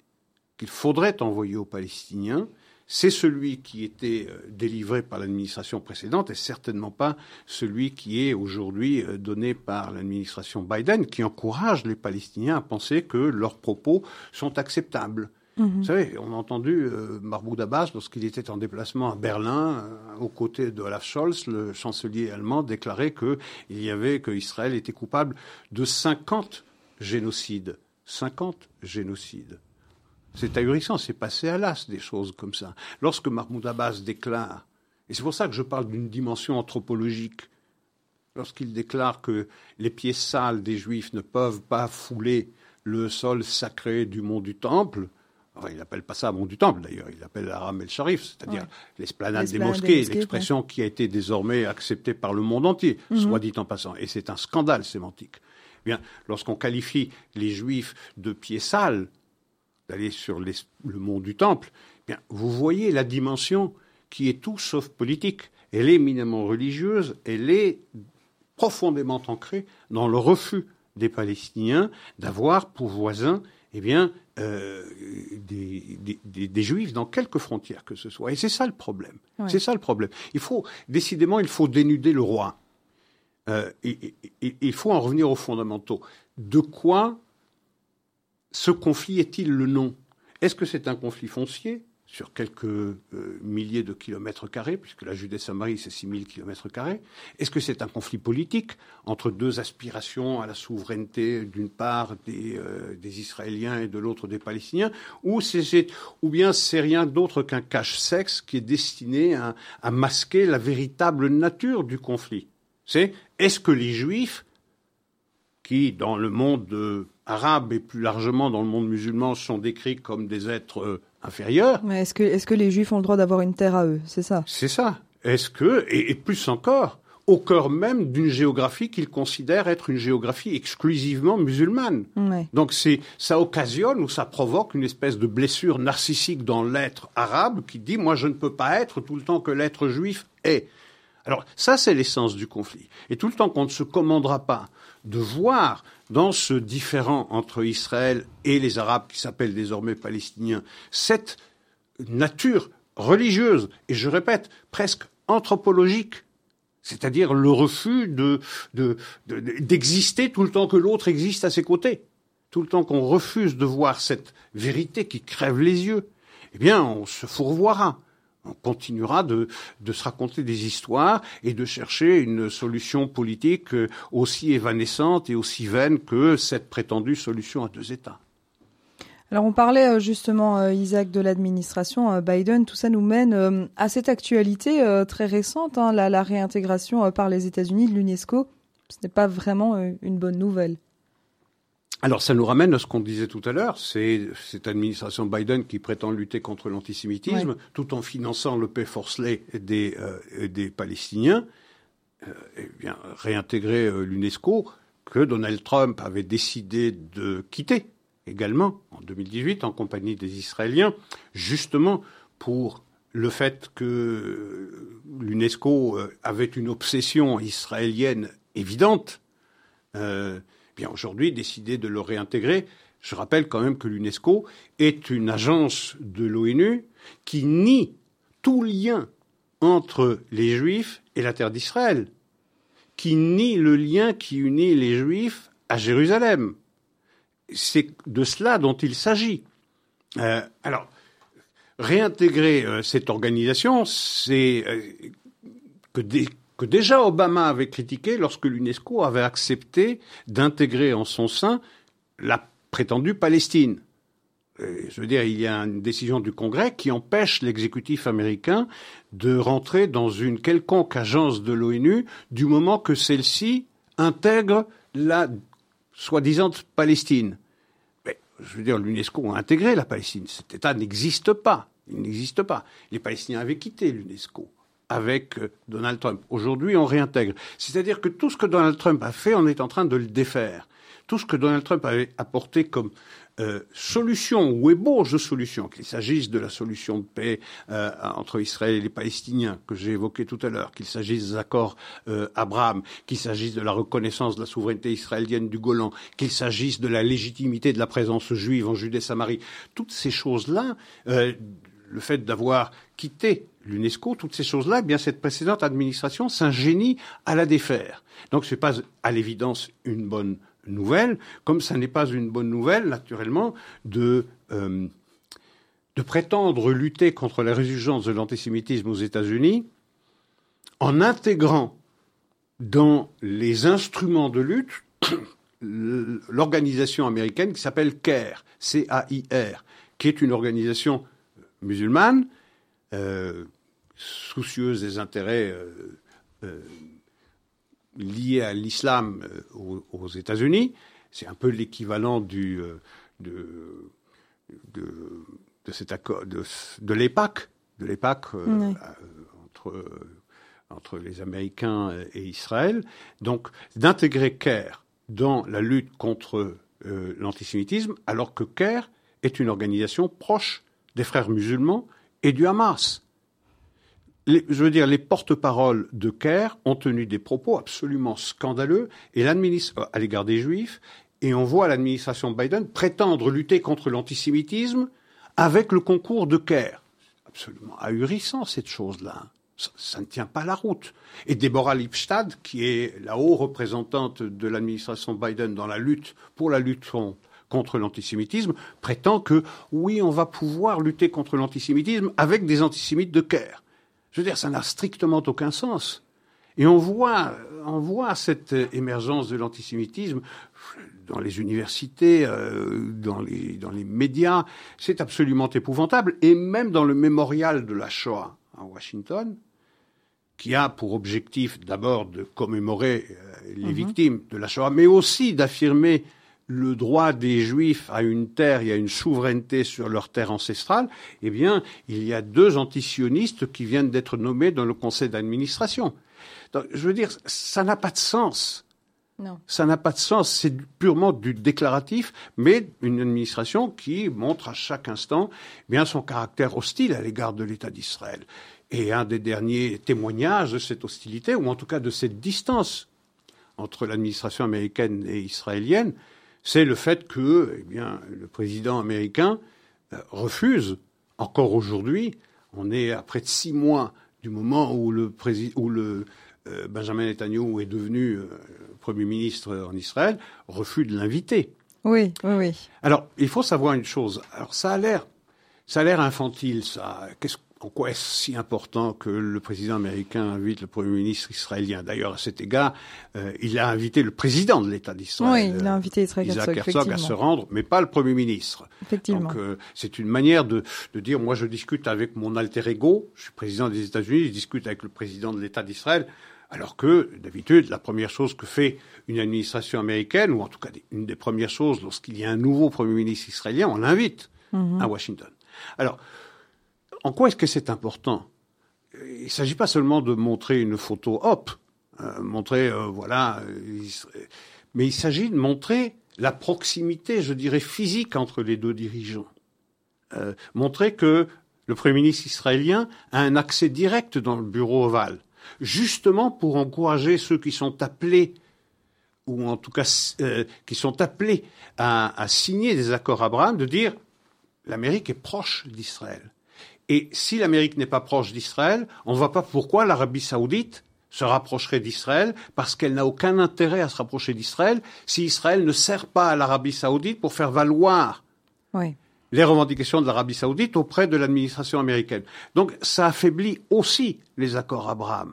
Speaker 2: qu'il faudrait envoyer aux Palestiniens, c'est celui qui était euh, délivré par l'administration précédente et certainement pas celui qui est aujourd'hui euh, donné par l'administration Biden, qui encourage les Palestiniens à penser que leurs propos sont acceptables. Mhm. Vous savez, on a entendu euh, Mahmoud Abbas, lorsqu'il était en déplacement à Berlin, aux côtés de Olaf Scholz, le chancelier allemand, déclarer qu'il y avait, que Israël était coupable de 50 génocides. 50 génocides. C'est ahurissant, c'est passé à l'as des choses comme ça. Lorsque Mahmoud Abbas déclare, et c'est pour ça que je parle d'une dimension anthropologique, lorsqu'il déclare que les pieds sales des Juifs ne peuvent pas fouler le sol sacré du mont du Temple, enfin, il n'appelle pas ça mont du Temple d'ailleurs, il l'appelle Aram el-Sharif, c'est-à-dire l'esplanade des mosquées, l'expression qui a été désormais acceptée par le monde entier, mhm. soit dit en passant. Et c'est un scandale sémantique. Eh bien, lorsqu'on qualifie les Juifs de pieds sales, d'aller sur le mont du Temple, eh bien, vous voyez la dimension qui est tout sauf politique. Elle est éminemment religieuse, elle est profondément ancrée dans le refus des Palestiniens d'avoir pour voisins eh bien, euh, des, des, juifs dans quelques frontières que ce soit. Et c'est ça le problème. C'est ça le problème. Il faut, décidément, il faut dénuder le roi. Euh, et, il faut en revenir aux fondamentaux. De quoi ce conflit est-il le nom? Est-ce que c'est un conflit foncier sur quelques euh, milliers de kilomètres carrés, puisque la Judée-Samarie, c'est 6000 kilomètres carrés? Est-ce que c'est un conflit politique entre deux aspirations à la souveraineté, d'une part des, euh, Israéliens et de l'autre des Palestiniens? Ou, bien c'est rien d'autre qu'un cache-sexe qui est destiné à, à masquer la véritable nature du conflit? C'est est-ce que les Juifs, qui, dans le monde arabes et plus largement dans le monde musulman sont décrits comme des êtres euh, inférieurs.
Speaker 1: Mais est-ce que, les juifs ont le droit d'avoir une terre à eux? C'est ça
Speaker 2: C'est ça. Est-ce que, et, plus encore, au cœur même d'une géographie qu'ils considèrent être une géographie exclusivement musulmane. Donc c'est ça occasionne ou ça provoque une espèce de blessure narcissique dans l'être arabe qui dit moi je ne peux pas être tout le temps que l'être juif est. Alors ça c'est l'essence du conflit. Et tout le temps qu'on ne se commandera pas de voir dans ce différent entre Israël et les Arabes qui s'appellent désormais Palestiniens, cette nature religieuse, et je répète, presque anthropologique, c'est-à-dire le refus de, d'exister tout le temps que l'autre existe à ses côtés, tout le temps qu'on refuse de voir cette vérité qui crève les yeux, eh bien, on se fourvoiera on continuera de, se raconter des histoires et de chercher une solution politique euh, aussi évanescente et aussi vaine que cette prétendue solution à deux États.
Speaker 1: Alors on parlait euh, justement, euh, Isaac, de l'administration Biden. Tout ça nous mène à cette actualité très récente, hein, la, réintégration par les États-Unis de l'UNESCO. Ce n'est pas vraiment une bonne nouvelle.
Speaker 2: Alors ça nous ramène à ce qu'on disait tout à l'heure, c'est cette administration Biden qui prétend lutter contre l'antisémitisme tout en finançant le paix forcelé des, euh, des Palestiniens, euh, et bien réintégrer euh, l'UNESCO que Donald Trump avait décidé de quitter également en 2018 en compagnie des Israéliens, justement pour le fait que l'UNESCO euh, avait une obsession israélienne évidente, euh, bien aujourd'hui décidé de le réintégrer. Je rappelle quand même que l'UNESCO est une agence de l'ONU qui nie tout lien entre les Juifs et la terre d'Israël, qui nie le lien qui unit les Juifs à Jérusalem. C'est de cela dont il s'agit. Euh, alors, réintégrer euh, cette organisation, c'est euh, que, que, déjà Obama avait critiqué lorsque l'UNESCO avait accepté d'intégrer en son sein la prétendue Palestine. je veux dire, il y a une décision du Congrès qui empêche l'exécutif américain de rentrer dans une quelconque agence de l'ONU du moment que celle-ci intègre la soi-disant Palestine. Je veux dire, l'UNESCO a intégré la Palestine. Cet État n'existe pas. Il n'existe pas. Les Palestiniens avaient quitté l'UNESCO avec euh, Donald Trump. Aujourd'hui, on réintègre. C'est-à-dire que tout ce que Donald Trump a fait, on est en train de le défaire. Tout ce que Donald Trump avait apporté comme euh, solution ou ébauche de solution, qu'il s'agisse de la solution de paix euh, entre Israël et les Palestiniens que j'ai évoqué tout à l'heure, qu'il s'agisse des accords euh, Abraham, qu'il s'agisse de la reconnaissance de la souveraineté israélienne du Golan, qu'il s'agisse de la légitimité de la présence juive en Judée-Samarie, toutes ces choses-là, le fait d'avoir quitté l'UNESCO, toutes ces choses-là, eh bien cette précédente administration s'ingénie à la défaire. Donc ce n'est pas à l'évidence une bonne nouvelle, comme ça n'est pas une bonne nouvelle, naturellement, de, euh, de prétendre lutter contre la résurgence de l'antisémitisme aux États-Unis en intégrant dans les instruments de lutte l'organisation américaine qui s'appelle CAIR, C-A-I-R, qui est une organisation musulmane, euh, soucieuse des intérêts euh, lié à l'islam euh, aux, États-Unis. C'est un peu l'équivalent du euh, de, de, de, cet accord de, de l'EPAC, de l'EPAC euh, entre entre les Américains et Israël. Donc d'intégrer CAIR dans la lutte contre l'antisémitisme, alors que CAIR est une organisation proche des frères musulmans et du Hamas je veux dire, les porte-paroles de Caire ont tenu des propos absolument scandaleux et euh, à l'égard des Juifs, et on voit l'administration Biden prétendre lutter contre l'antisémitisme avec le concours de Caire. Absolument ahurissant cette chose-là. Ça, ne tient pas la route. Et Deborah Lipstadt, qui est la haute représentante de l'administration Biden dans la lutte pour la lutte contre l'antisémitisme, prétend que oui, on va pouvoir lutter contre l'antisémitisme avec des antisémites de Caire. Je veux dire, ça n'a strictement aucun sens. Et on voit, on voit cette émergence de l'antisémitisme dans les universités, euh, dans, les, dans les médias. C'est absolument épouvantable. Et même dans le mémorial de la Shoah à Washington, qui a pour objectif d'abord de commémorer euh, les mhm. victimes de la Shoah, mais aussi d'affirmer le droit des Juifs à une terre et à une souveraineté sur leur terre ancestrale, eh bien, il y a deux antisionistes qui viennent d'être nommés dans le conseil d'administration. je veux dire, ça n'a pas de sens. Non. Ça n'a pas de sens. C'est purement du déclaratif, mais une administration qui montre à chaque instant eh bien son caractère hostile à l'égard de l'État d'Israël. Et un des derniers témoignages de cette hostilité, ou en tout cas de cette distance entre l'administration américaine et israélienne, c'est le fait que eh bien, le président américain euh, refuse, encore aujourd'hui, on est à près de six mois du moment où le, où le euh, Benjamin Netanyahu est devenu euh, Premier ministre en Israël, refuse de l'inviter.
Speaker 1: Oui, oui, oui.
Speaker 2: Alors, il faut savoir une chose. Alors, ça a l'air, ça a l'air infantile, ça. Qu'est-ce en quoi est-ce si important que le président américain invite le Premier ministre israélien? D'ailleurs, à cet égard, euh, il a invité le président de l'État d'Israël,
Speaker 1: oui, il a invité Israël
Speaker 2: Isaac Herzog, à se rendre, mais pas le Premier ministre.
Speaker 1: Effectivement.
Speaker 2: Donc, euh, c'est une manière de, de, dire, moi, je discute avec mon alter ego, je suis président des États-Unis, je discute avec le président de l'État d'Israël, alors que, d'habitude, la première chose que fait une administration américaine, ou en tout cas une des premières choses lorsqu'il y a un nouveau Premier ministre israélien, on l'invite mhm. à Washington. Alors, en quoi est-ce que c'est important? Il ne s'agit pas seulement de montrer une photo hop, euh, montrer, euh, voilà, euh, mais il s'agit de montrer la proximité, je dirais, physique entre les deux dirigeants. Montrer que le Premier ministre israélien a un accès direct dans le bureau ovale, justement pour encourager ceux qui sont appelés, ou en tout cas qui sont appelés à, à signer des accords Abraham, de dire l'Amérique est proche d'Israël. Et si l'Amérique n'est pas proche d'Israël, on ne voit pas pourquoi l'Arabie saoudite se rapprocherait d'Israël, parce qu'elle n'a aucun intérêt à se rapprocher d'Israël si Israël ne sert pas à l'Arabie saoudite pour faire valoir les revendications de l'Arabie saoudite auprès de l'administration américaine. Donc ça affaiblit aussi les accords Abraham.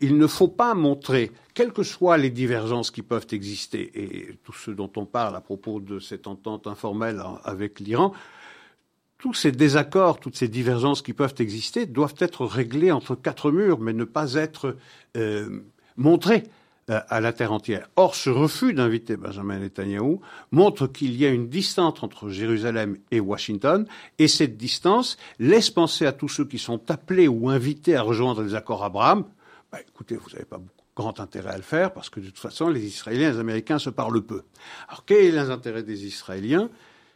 Speaker 2: il ne faut pas montrer, quelles que soient les divergences qui peuvent exister, et tout ce dont on parle à propos de cette entente informelle avec l'Iran, tous ces désaccords, toutes ces divergences qui peuvent exister doivent être réglés entre quatre murs, mais ne pas être euh, montrés euh, à la terre entière. Or, ce refus d'inviter Benjamin Netanyahu montre qu'il y a une distance entre Jérusalem et Washington, et cette distance laisse penser à tous ceux qui sont appelés ou invités à rejoindre les accords Abraham, bah, écoutez, vous n'avez pas grand intérêt à le faire parce que de toute façon, les Israéliens et les Américains se parlent peu. Alors, quel est l'intérêt des Israéliens?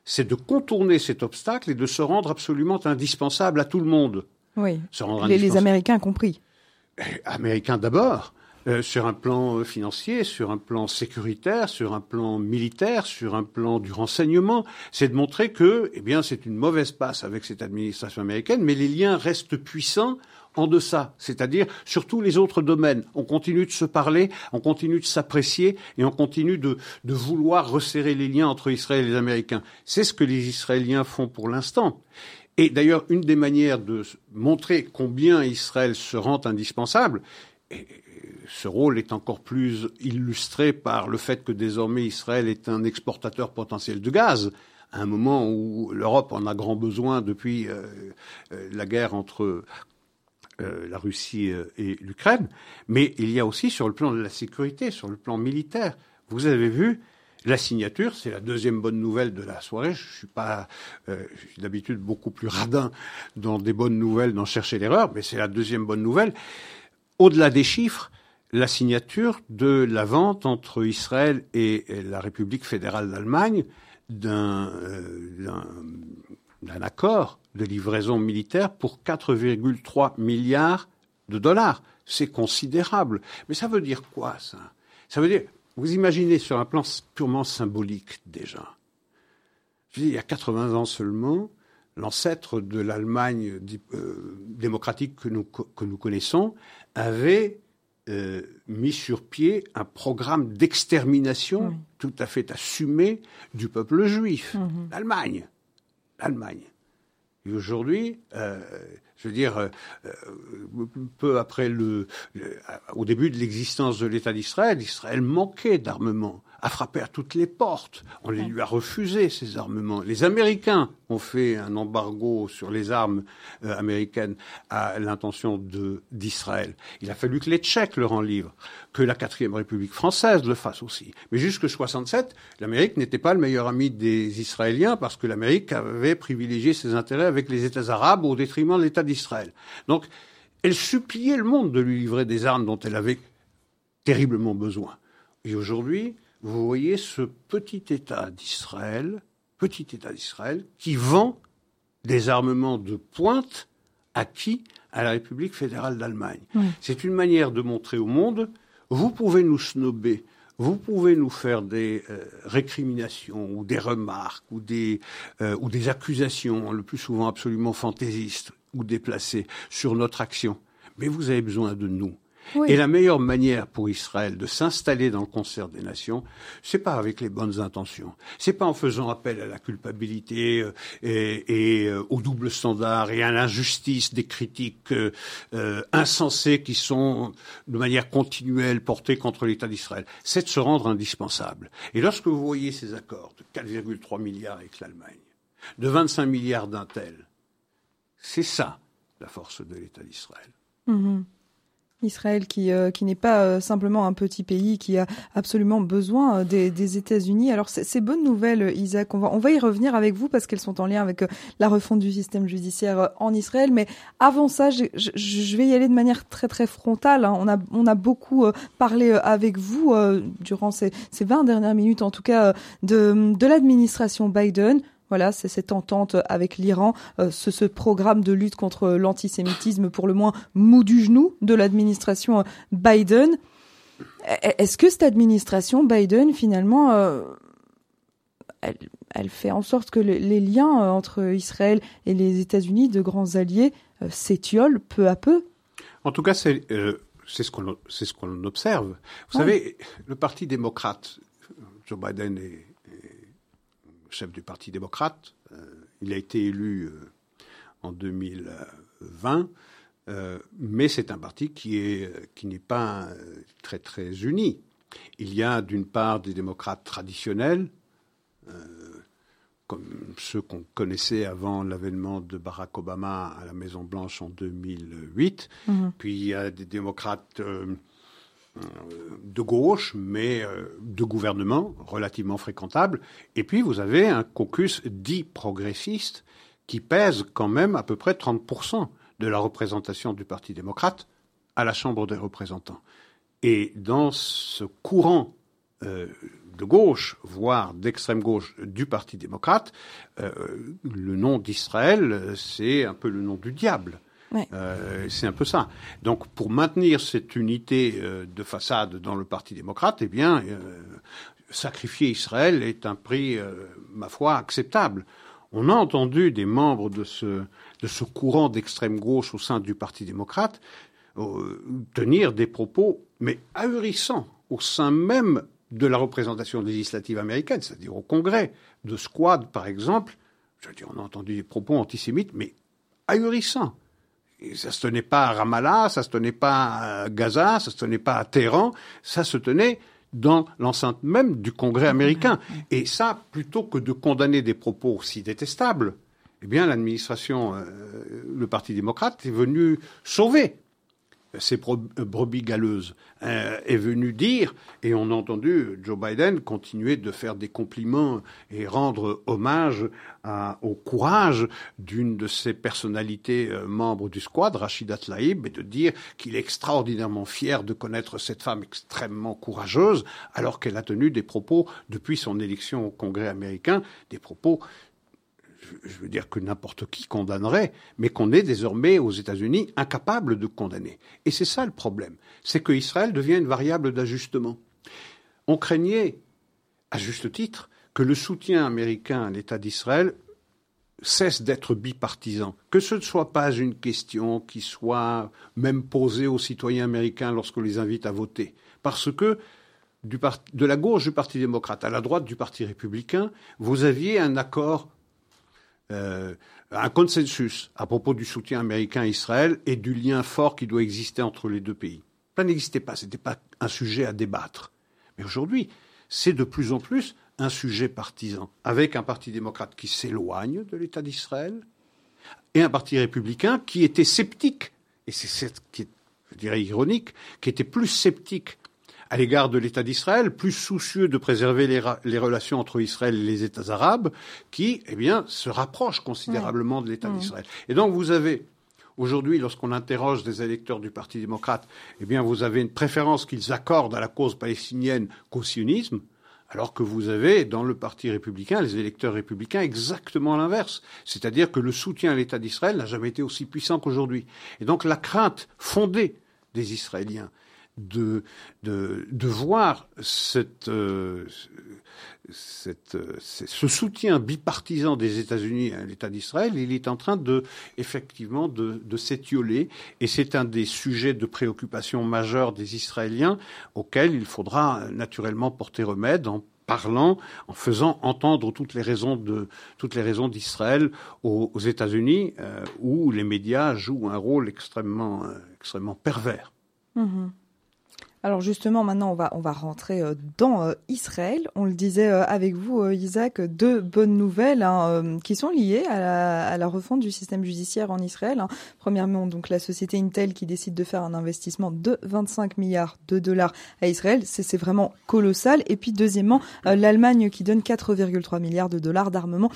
Speaker 2: C'est de contourner cet obstacle et de se rendre absolument indispensable à tout le monde.
Speaker 1: Oui. les, Américains compris.
Speaker 2: Eh, Américains d'abord. Euh, sur un plan euh, financier, sur un plan sécuritaire, sur un plan militaire, sur un plan du renseignement, c'est de montrer que, eh bien, c'est une mauvaise passe avec cette administration américaine, mais les liens restent puissants en deçà, c'est-à-dire sur tous les autres domaines. On continue de se parler, on continue de s'apprécier et on continue de, vouloir resserrer les liens entre Israël et les Américains. C'est ce que les Israéliens font pour l'instant. Et d'ailleurs, une des manières de montrer combien Israël se rend indispensable, ce rôle est encore plus illustré par le fait que désormais Israël est un exportateur potentiel de gaz, à un moment où l'Europe en a grand besoin depuis euh, euh, la guerre entre euh, la Russie euh, et l'Ukraine, mais il y a aussi sur le plan de la sécurité, sur le plan militaire. Vous avez vu la signature, c'est la deuxième bonne nouvelle de la soirée. Je suis pas, euh, d'habitude beaucoup plus radin dans des bonnes nouvelles, dans chercher l'erreur, mais c'est la deuxième bonne nouvelle. Au-delà des chiffres, la signature de la vente entre Israël et la République fédérale d'Allemagne d'un d'un accord de livraison militaire pour 4,3 milliards de dollars. C'est considérable. Mais ça veut dire quoi, ça? Ça veut dire, vous imaginez sur un plan purement symbolique déjà. Je dis, il y a 80 ans seulement, l'ancêtre de l'Allemagne euh, démocratique que nous, que nous connaissons avait euh, mis sur pied un programme d'extermination tout à fait assumé du peuple juif, mmh l'Allemagne. Allemagne. Et aujourd'hui, euh, je veux dire, euh, peu après le, au début de l'existence de l'État d'Israël, Israël manquait d'armement a frappé à toutes les portes. On les lui a refusé, ces armements. Les Américains ont fait un embargo sur les armes euh, américaines à l'intention d'Israël. Il a fallu que les Tchèques le rendent libre, que la quatrième République française le fasse aussi. Mais jusque 67, l'Amérique n'était pas le meilleur ami des Israéliens parce que l'Amérique avait privilégié ses intérêts avec les États arabes au détriment de l'État d'Israël. Donc, elle suppliait le monde de lui livrer des armes dont elle avait terriblement besoin. Et aujourd'hui, vous voyez ce petit État d'Israël, petit État d'Israël, qui vend des armements de pointe à qui? À la République fédérale d'Allemagne. C'est une manière de montrer au monde, vous pouvez nous snober, vous pouvez nous faire des euh, récriminations ou des remarques ou des, euh, ou des accusations, le plus souvent absolument fantaisistes ou déplacées, sur notre action. Mais vous avez besoin de nous. Et la meilleure manière pour Israël de s'installer dans le concert des nations, c'est pas avec les bonnes intentions. C'est pas en faisant appel à la culpabilité euh, et, euh, au double standard et à l'injustice des critiques euh, insensées qui sont de manière continuelle portées contre l'État d'Israël. C'est de se rendre indispensable. Et lorsque vous voyez ces accords de 4,3 milliards avec l'Allemagne, de 25 milliards d'un tel, c'est ça la force de l'État d'Israël.
Speaker 1: Mm-hmm. Israël qui, euh, qui n'est pas euh, simplement un petit pays qui a absolument besoin euh, des, des États-Unis. Alors c'est bonnes nouvelles, Isaac. On va, on va y revenir avec vous parce qu'elles sont en lien avec la refonte du système judiciaire en Israël. Mais avant ça, je, je vais y aller de manière très très frontale. Hein. On, a, on a beaucoup parlé avec vous durant ces, ces 20 dernières minutes, en tout cas, de, de l'administration Biden. Voilà, c'est cette entente avec l'Iran, euh, ce, programme de lutte contre l'antisémitisme pour le moins mou du genou de l'administration euh, Biden. E-, e-, est-ce que cette administration Biden, finalement, euh, elle, fait en sorte que les liens entre Israël et les États-Unis, de grands alliés, s'étiolent peu à peu?
Speaker 2: En tout cas, c'est ce qu'on ce qu'on observe. Vous savez, le Parti démocrate, Joe Biden est chef du Parti démocrate. Euh, il a été élu euh, en 2020, euh, mais c'est un parti qui est qui n'est pas très très uni. Il y a d'une part des démocrates traditionnels, comme ceux qu'on connaissait avant l'avènement de Barack Obama à la Maison Blanche en 2008. Mm-hmm. Puis il y a des démocrates de gauche, mais euh, de gouvernement relativement fréquentable. Et puis vous avez un caucus dit progressiste qui pèse quand même à peu près 30% de la représentation du Parti démocrate à la Chambre des représentants. Et dans ce courant euh, de gauche, voire d'extrême gauche du Parti démocrate, euh, le nom d'Israël, c'est un peu le nom du diable. Euh, c'est un peu ça. Donc, pour maintenir cette unité euh, de façade dans le Parti démocrate, eh bien, euh, sacrifier Israël est un prix, ma foi, acceptable. On a entendu des membres de ce, de ce courant d'extrême gauche au sein du Parti démocrate tenir des propos, mais ahurissants, au sein même de la représentation législative américaine, c'est-à-dire au Congrès, de Squad, par exemple. Je veux dire, on a entendu des propos antisémites, mais ahurissants ça se tenait pas à Ramallah, ça se tenait pas à Gaza, ça se tenait pas à Téhéran, ça se tenait dans l'enceinte même du Congrès américain. Et ça, plutôt que de condamner des propos aussi détestables, eh bien, l'administration, euh, le Parti démocrate est venu sauver ces brebis galeuses, euh, est venu dire, et on a entendu Joe Biden continuer de faire des compliments et rendre hommage au courage d'une de ses personnalités euh, membres du squad, Rachida Tlaib, et de dire qu'il est extraordinairement fier de connaître cette femme extrêmement courageuse, alors qu'elle a tenu des propos, depuis son élection au Congrès américain, des propos je veux dire que n'importe qui condamnerait, mais qu'on est désormais aux États-Unis incapable de condamner. Et c'est ça le problème, c'est que Israël devient une variable d'ajustement. On craignait, à juste titre, que le soutien américain à l'État d'Israël cesse d'être bipartisan, que ce ne soit pas une question qui soit même posée aux citoyens américains lorsqu'on les invite à voter, parce que de la gauche du Parti démocrate à la droite du Parti républicain, vous aviez un accord euh, un consensus à propos du soutien américain à Israël et du lien fort qui doit exister entre les deux pays. Ça n'existait pas, ce n'était pas un sujet à débattre. Mais aujourd'hui, c'est de plus en plus un sujet partisan, avec un parti démocrate qui s'éloigne de l'État d'Israël et un parti républicain qui était sceptique, et c'est ce qui est, ironique, qui était plus sceptique à l'égard de l'État d'Israël, plus soucieux de préserver les, relations entre Israël et les États arabes, qui, eh bien, se rapprochent considérablement de l'État d'Israël. Et donc, vous avez Aujourd'hui, lorsqu'on interroge des électeurs du Parti démocrate, eh bien, vous avez une préférence qu'ils accordent à la cause palestinienne qu'au sionisme, alors que vous avez dans le Parti républicain, les électeurs républicains, exactement l'inverse. C'est-à-dire que le soutien à l'État d'Israël n'a jamais été aussi puissant qu'aujourd'hui. Et donc la crainte fondée des Israéliens, de, voir euh, cette, ce soutien bipartisan des États-Unis à l'État d'Israël, il est en train de, effectivement, de, s'étioler. Et c'est un des sujets de préoccupation majeure des Israéliens auxquels il faudra naturellement porter remède en parlant, en faisant entendre toutes les raisons de toutes les raisons d'Israël aux, États-Unis, euh, où les médias jouent un rôle extrêmement euh, extrêmement pervers.
Speaker 1: Mmh Alors justement, maintenant, on va, on va rentrer euh, dans euh, Israël. On le disait euh, avec vous, Isaac, deux bonnes nouvelles hein, qui sont liées à la, refonte du système judiciaire en Israël. Hein. Premièrement, donc la société Intel qui décide de faire un investissement de 25 milliards de dollars à Israël. C'est vraiment colossal. Et puis deuxièmement, l'Allemagne qui donne 4,3 milliards de dollars d'armement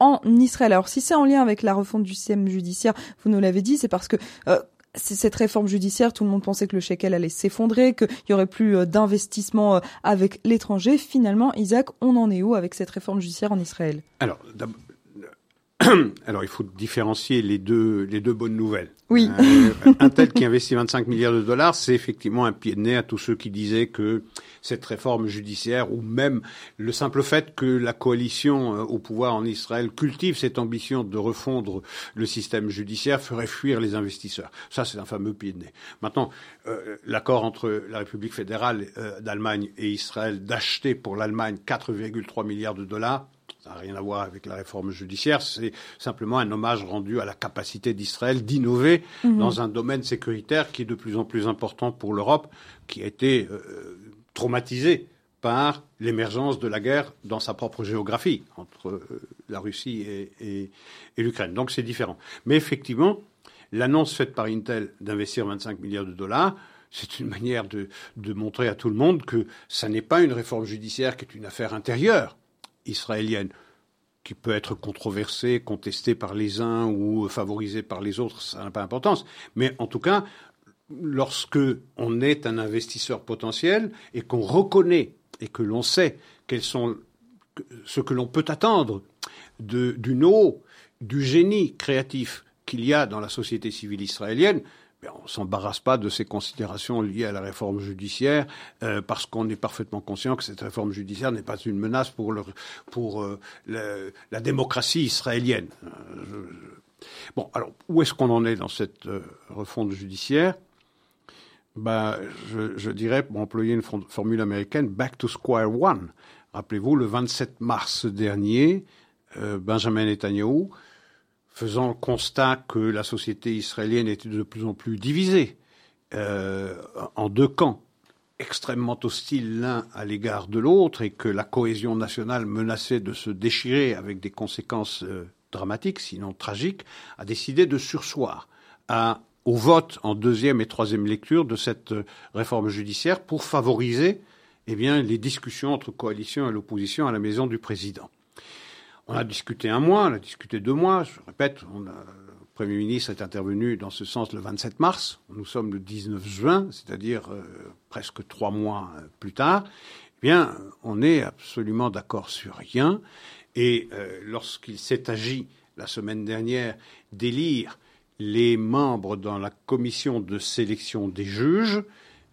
Speaker 1: en Israël. Alors si c'est en lien avec la refonte du système judiciaire, vous nous l'avez dit, c'est parce que cette réforme judiciaire, tout le monde pensait que le shekel allait s'effondrer, qu'il y aurait plus euh, d'investissement euh, avec l'étranger. Finalement, Isaac, on en est où avec cette réforme judiciaire en Israël?
Speaker 2: alors, il faut différencier les deux, les deux bonnes nouvelles.
Speaker 1: Oui.
Speaker 2: Euh, un tel qui investit 25 milliards de dollars, c'est effectivement un pied de nez à tous ceux qui disaient que cette réforme judiciaire, ou même le simple fait que la coalition euh, au pouvoir en Israël cultive cette ambition de refondre le système judiciaire, ferait fuir les investisseurs. Ça, c'est un fameux pied de nez. Maintenant, euh, l'accord entre la République fédérale d'Allemagne et Israël d'acheter pour l'Allemagne 4,3 milliards de dollars, ça n'a rien à voir avec la réforme judiciaire, c'est simplement un hommage rendu à la capacité d'Israël d'innover mhm. dans un domaine sécuritaire qui est de plus en plus important pour l'Europe, qui a été euh, traumatisé par l'émergence de la guerre dans sa propre géographie entre euh, la Russie et, l'Ukraine. Donc c'est différent. Mais effectivement, l'annonce faite par Intel d'investir 25 milliards de dollars, c'est une manière de, de, montrer à tout le monde que ça n'est pas une réforme judiciaire qui est une affaire intérieure israélienne qui peut être controversée, contestée par les uns ou favorisée par les autres, ça n'a pas d'importance. Mais en tout cas, lorsque on est un investisseur potentiel et qu'on reconnaît et que l'on sait ce que l'on peut attendre du eau, du génie créatif qu'il y a dans la société civile israélienne, on ne s'embarrasse pas de ces considérations liées à la réforme judiciaire, euh, parce qu'on est parfaitement conscient que cette réforme judiciaire n'est pas une menace pour, pour euh, la démocratie israélienne. Euh, bon, alors, où est-ce qu'on en est dans cette refonte judiciaire? Ben, je, je, dirais, pour employer une formule américaine, back to square one. Rappelez-vous, le 27 mars dernier, Benjamin Netanyahu faisant le constat que la société israélienne était de plus en plus divisée euh, en deux camps, extrêmement hostiles l'un à l'égard de l'autre, et que la cohésion nationale menaçait de se déchirer avec des conséquences euh, dramatiques, sinon tragiques, a décidé de sursoir au vote en deuxième et troisième lecture de cette euh, réforme judiciaire pour favoriser eh les discussions entre coalition et l'opposition à la maison du président. On a discuté un mois, on a discuté deux mois. Je répète, le Premier ministre est intervenu dans ce sens le 27 mars. Nous sommes le 19 juin, c'est-à-dire euh, presque trois mois euh, plus tard. Eh bien, on n'est absolument d'accord sur rien. Et euh, lorsqu'il s'est agi la semaine dernière d'élire les membres dans la commission de sélection des juges,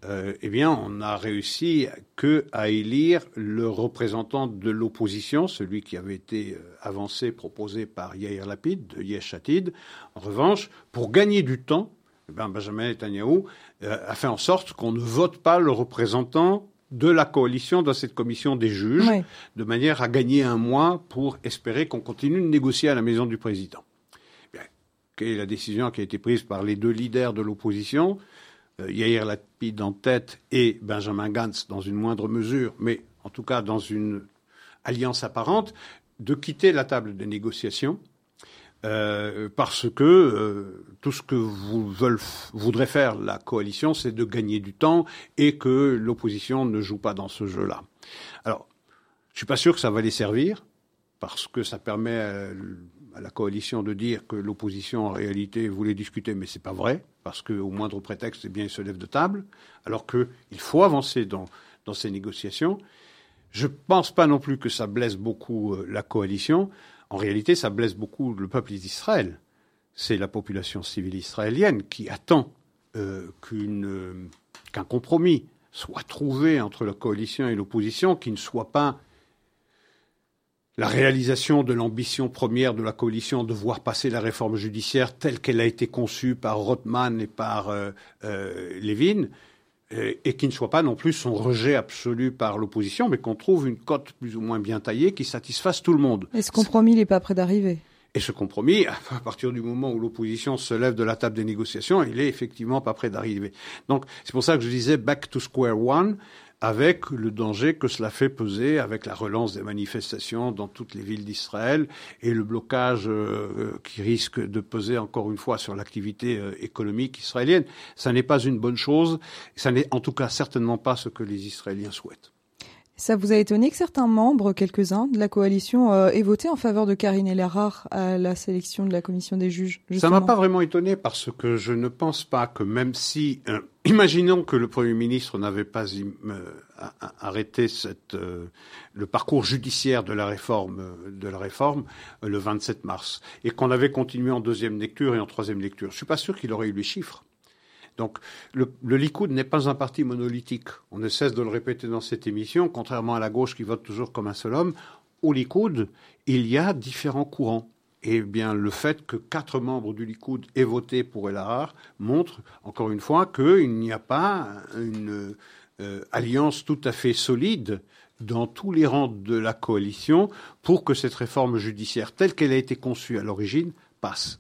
Speaker 2: euh, eh bien, on n'a réussi que à élire le représentant de l'opposition, celui qui avait été euh, avancé, proposé par Yair Lapid de Yesh Atid. En revanche, pour gagner du temps, eh Benjamin Netanyahu euh, a fait en sorte qu'on ne vote pas le représentant de la coalition dans cette commission des juges, de manière à gagner un mois pour espérer qu'on continue de négocier à la maison du président. Eh quelle est la décision qui a été prise par les deux leaders de l'opposition? Yair Lapid en tête et Benjamin Gantz dans une moindre mesure, mais en tout cas dans une alliance apparente, de quitter la table des négociations euh, parce que euh, tout ce que vous voudrait faire la coalition, c'est de gagner du temps et que l'opposition ne joue pas dans ce jeu-là. Alors, je suis pas sûr que ça va les servir parce que ça permet à la coalition de dire que l'opposition en réalité voulait discuter, mais c'est pas vrai, parce qu'au moindre prétexte, eh bien, il se lève de table, alors qu'il faut avancer dans, dans ces négociations. Je ne pense pas non plus que ça blesse beaucoup euh, la coalition. En réalité, ça blesse beaucoup le peuple d'Israël. C'est la population civile israélienne qui attend euh, euh, qu'un compromis soit trouvé entre la coalition et l'opposition, qui ne soit pas la réalisation de l'ambition première de la coalition de voir passer la réforme judiciaire telle qu'elle a été conçue par Rothman et par euh, euh Levin, euh, et qui ne soit pas non plus son rejet absolu par l'opposition, mais qu'on trouve une cote plus ou moins bien taillée qui satisfasse tout le monde.
Speaker 1: Et ce compromis n'est pas prêt d'arriver
Speaker 2: Et ce compromis, à partir du moment où l'opposition se lève de la table des négociations, il est effectivement pas prêt d'arriver. Donc c'est pour ça que je disais back to square one avec le danger que cela fait peser avec la relance des manifestations dans toutes les villes d'Israël et le blocage euh, qui risque de peser encore une fois sur l'activité euh, économique israélienne. Ça n'est pas une bonne chose, ça n'est en tout cas certainement pas ce que les Israéliens souhaitent.
Speaker 1: Ça vous a étonné que certains membres, quelques-uns de la coalition, euh, aient voté en faveur de Karine Ellerard à la sélection de la commission des juges
Speaker 2: Ça m'a pas vraiment étonné parce que je ne pense pas que même si, euh, imaginons que le Premier ministre n'avait pas euh, arrêté cette, le parcours judiciaire de la réforme, de la réforme le 27 mars, et qu'on avait continué en deuxième lecture et en troisième lecture, je suis pas sûr qu'il aurait eu les chiffres. Donc le, Likoud n'est pas un parti monolithique. On ne cesse de le répéter dans cette émission, contrairement à la gauche qui vote toujours comme un seul homme. Au Likoud, il y a différents courants. Et bien, le fait que quatre membres du Likoud aient voté pour El montre, encore une fois, qu'il n'y a pas une euh, alliance tout à fait solide dans tous les rangs de la coalition pour que cette réforme judiciaire, telle qu'elle a été conçue à l'origine, passe.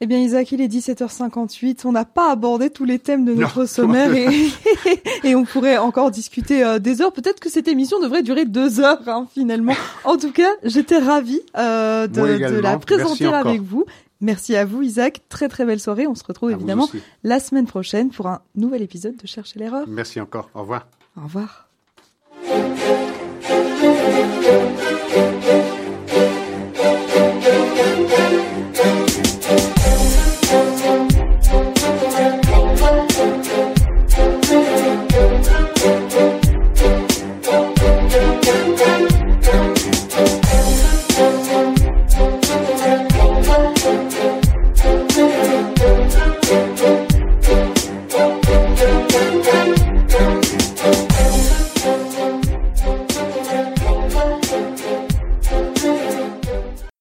Speaker 1: Eh bien, Isaac, il est 17h58. On n'a pas abordé tous les thèmes de notre sommaire et, on pourrait encore discuter euh, des heures. Peut-être que cette émission devrait durer deux heures, hein, finalement. En tout cas, j'étais ravie euh, de, la présenter avec vous. Merci à vous, Isaac. Très, très belle soirée. On se retrouve évidemment la semaine prochaine pour un nouvel épisode de Chercher l'erreur.
Speaker 2: Merci encore. Au revoir.
Speaker 1: Au revoir.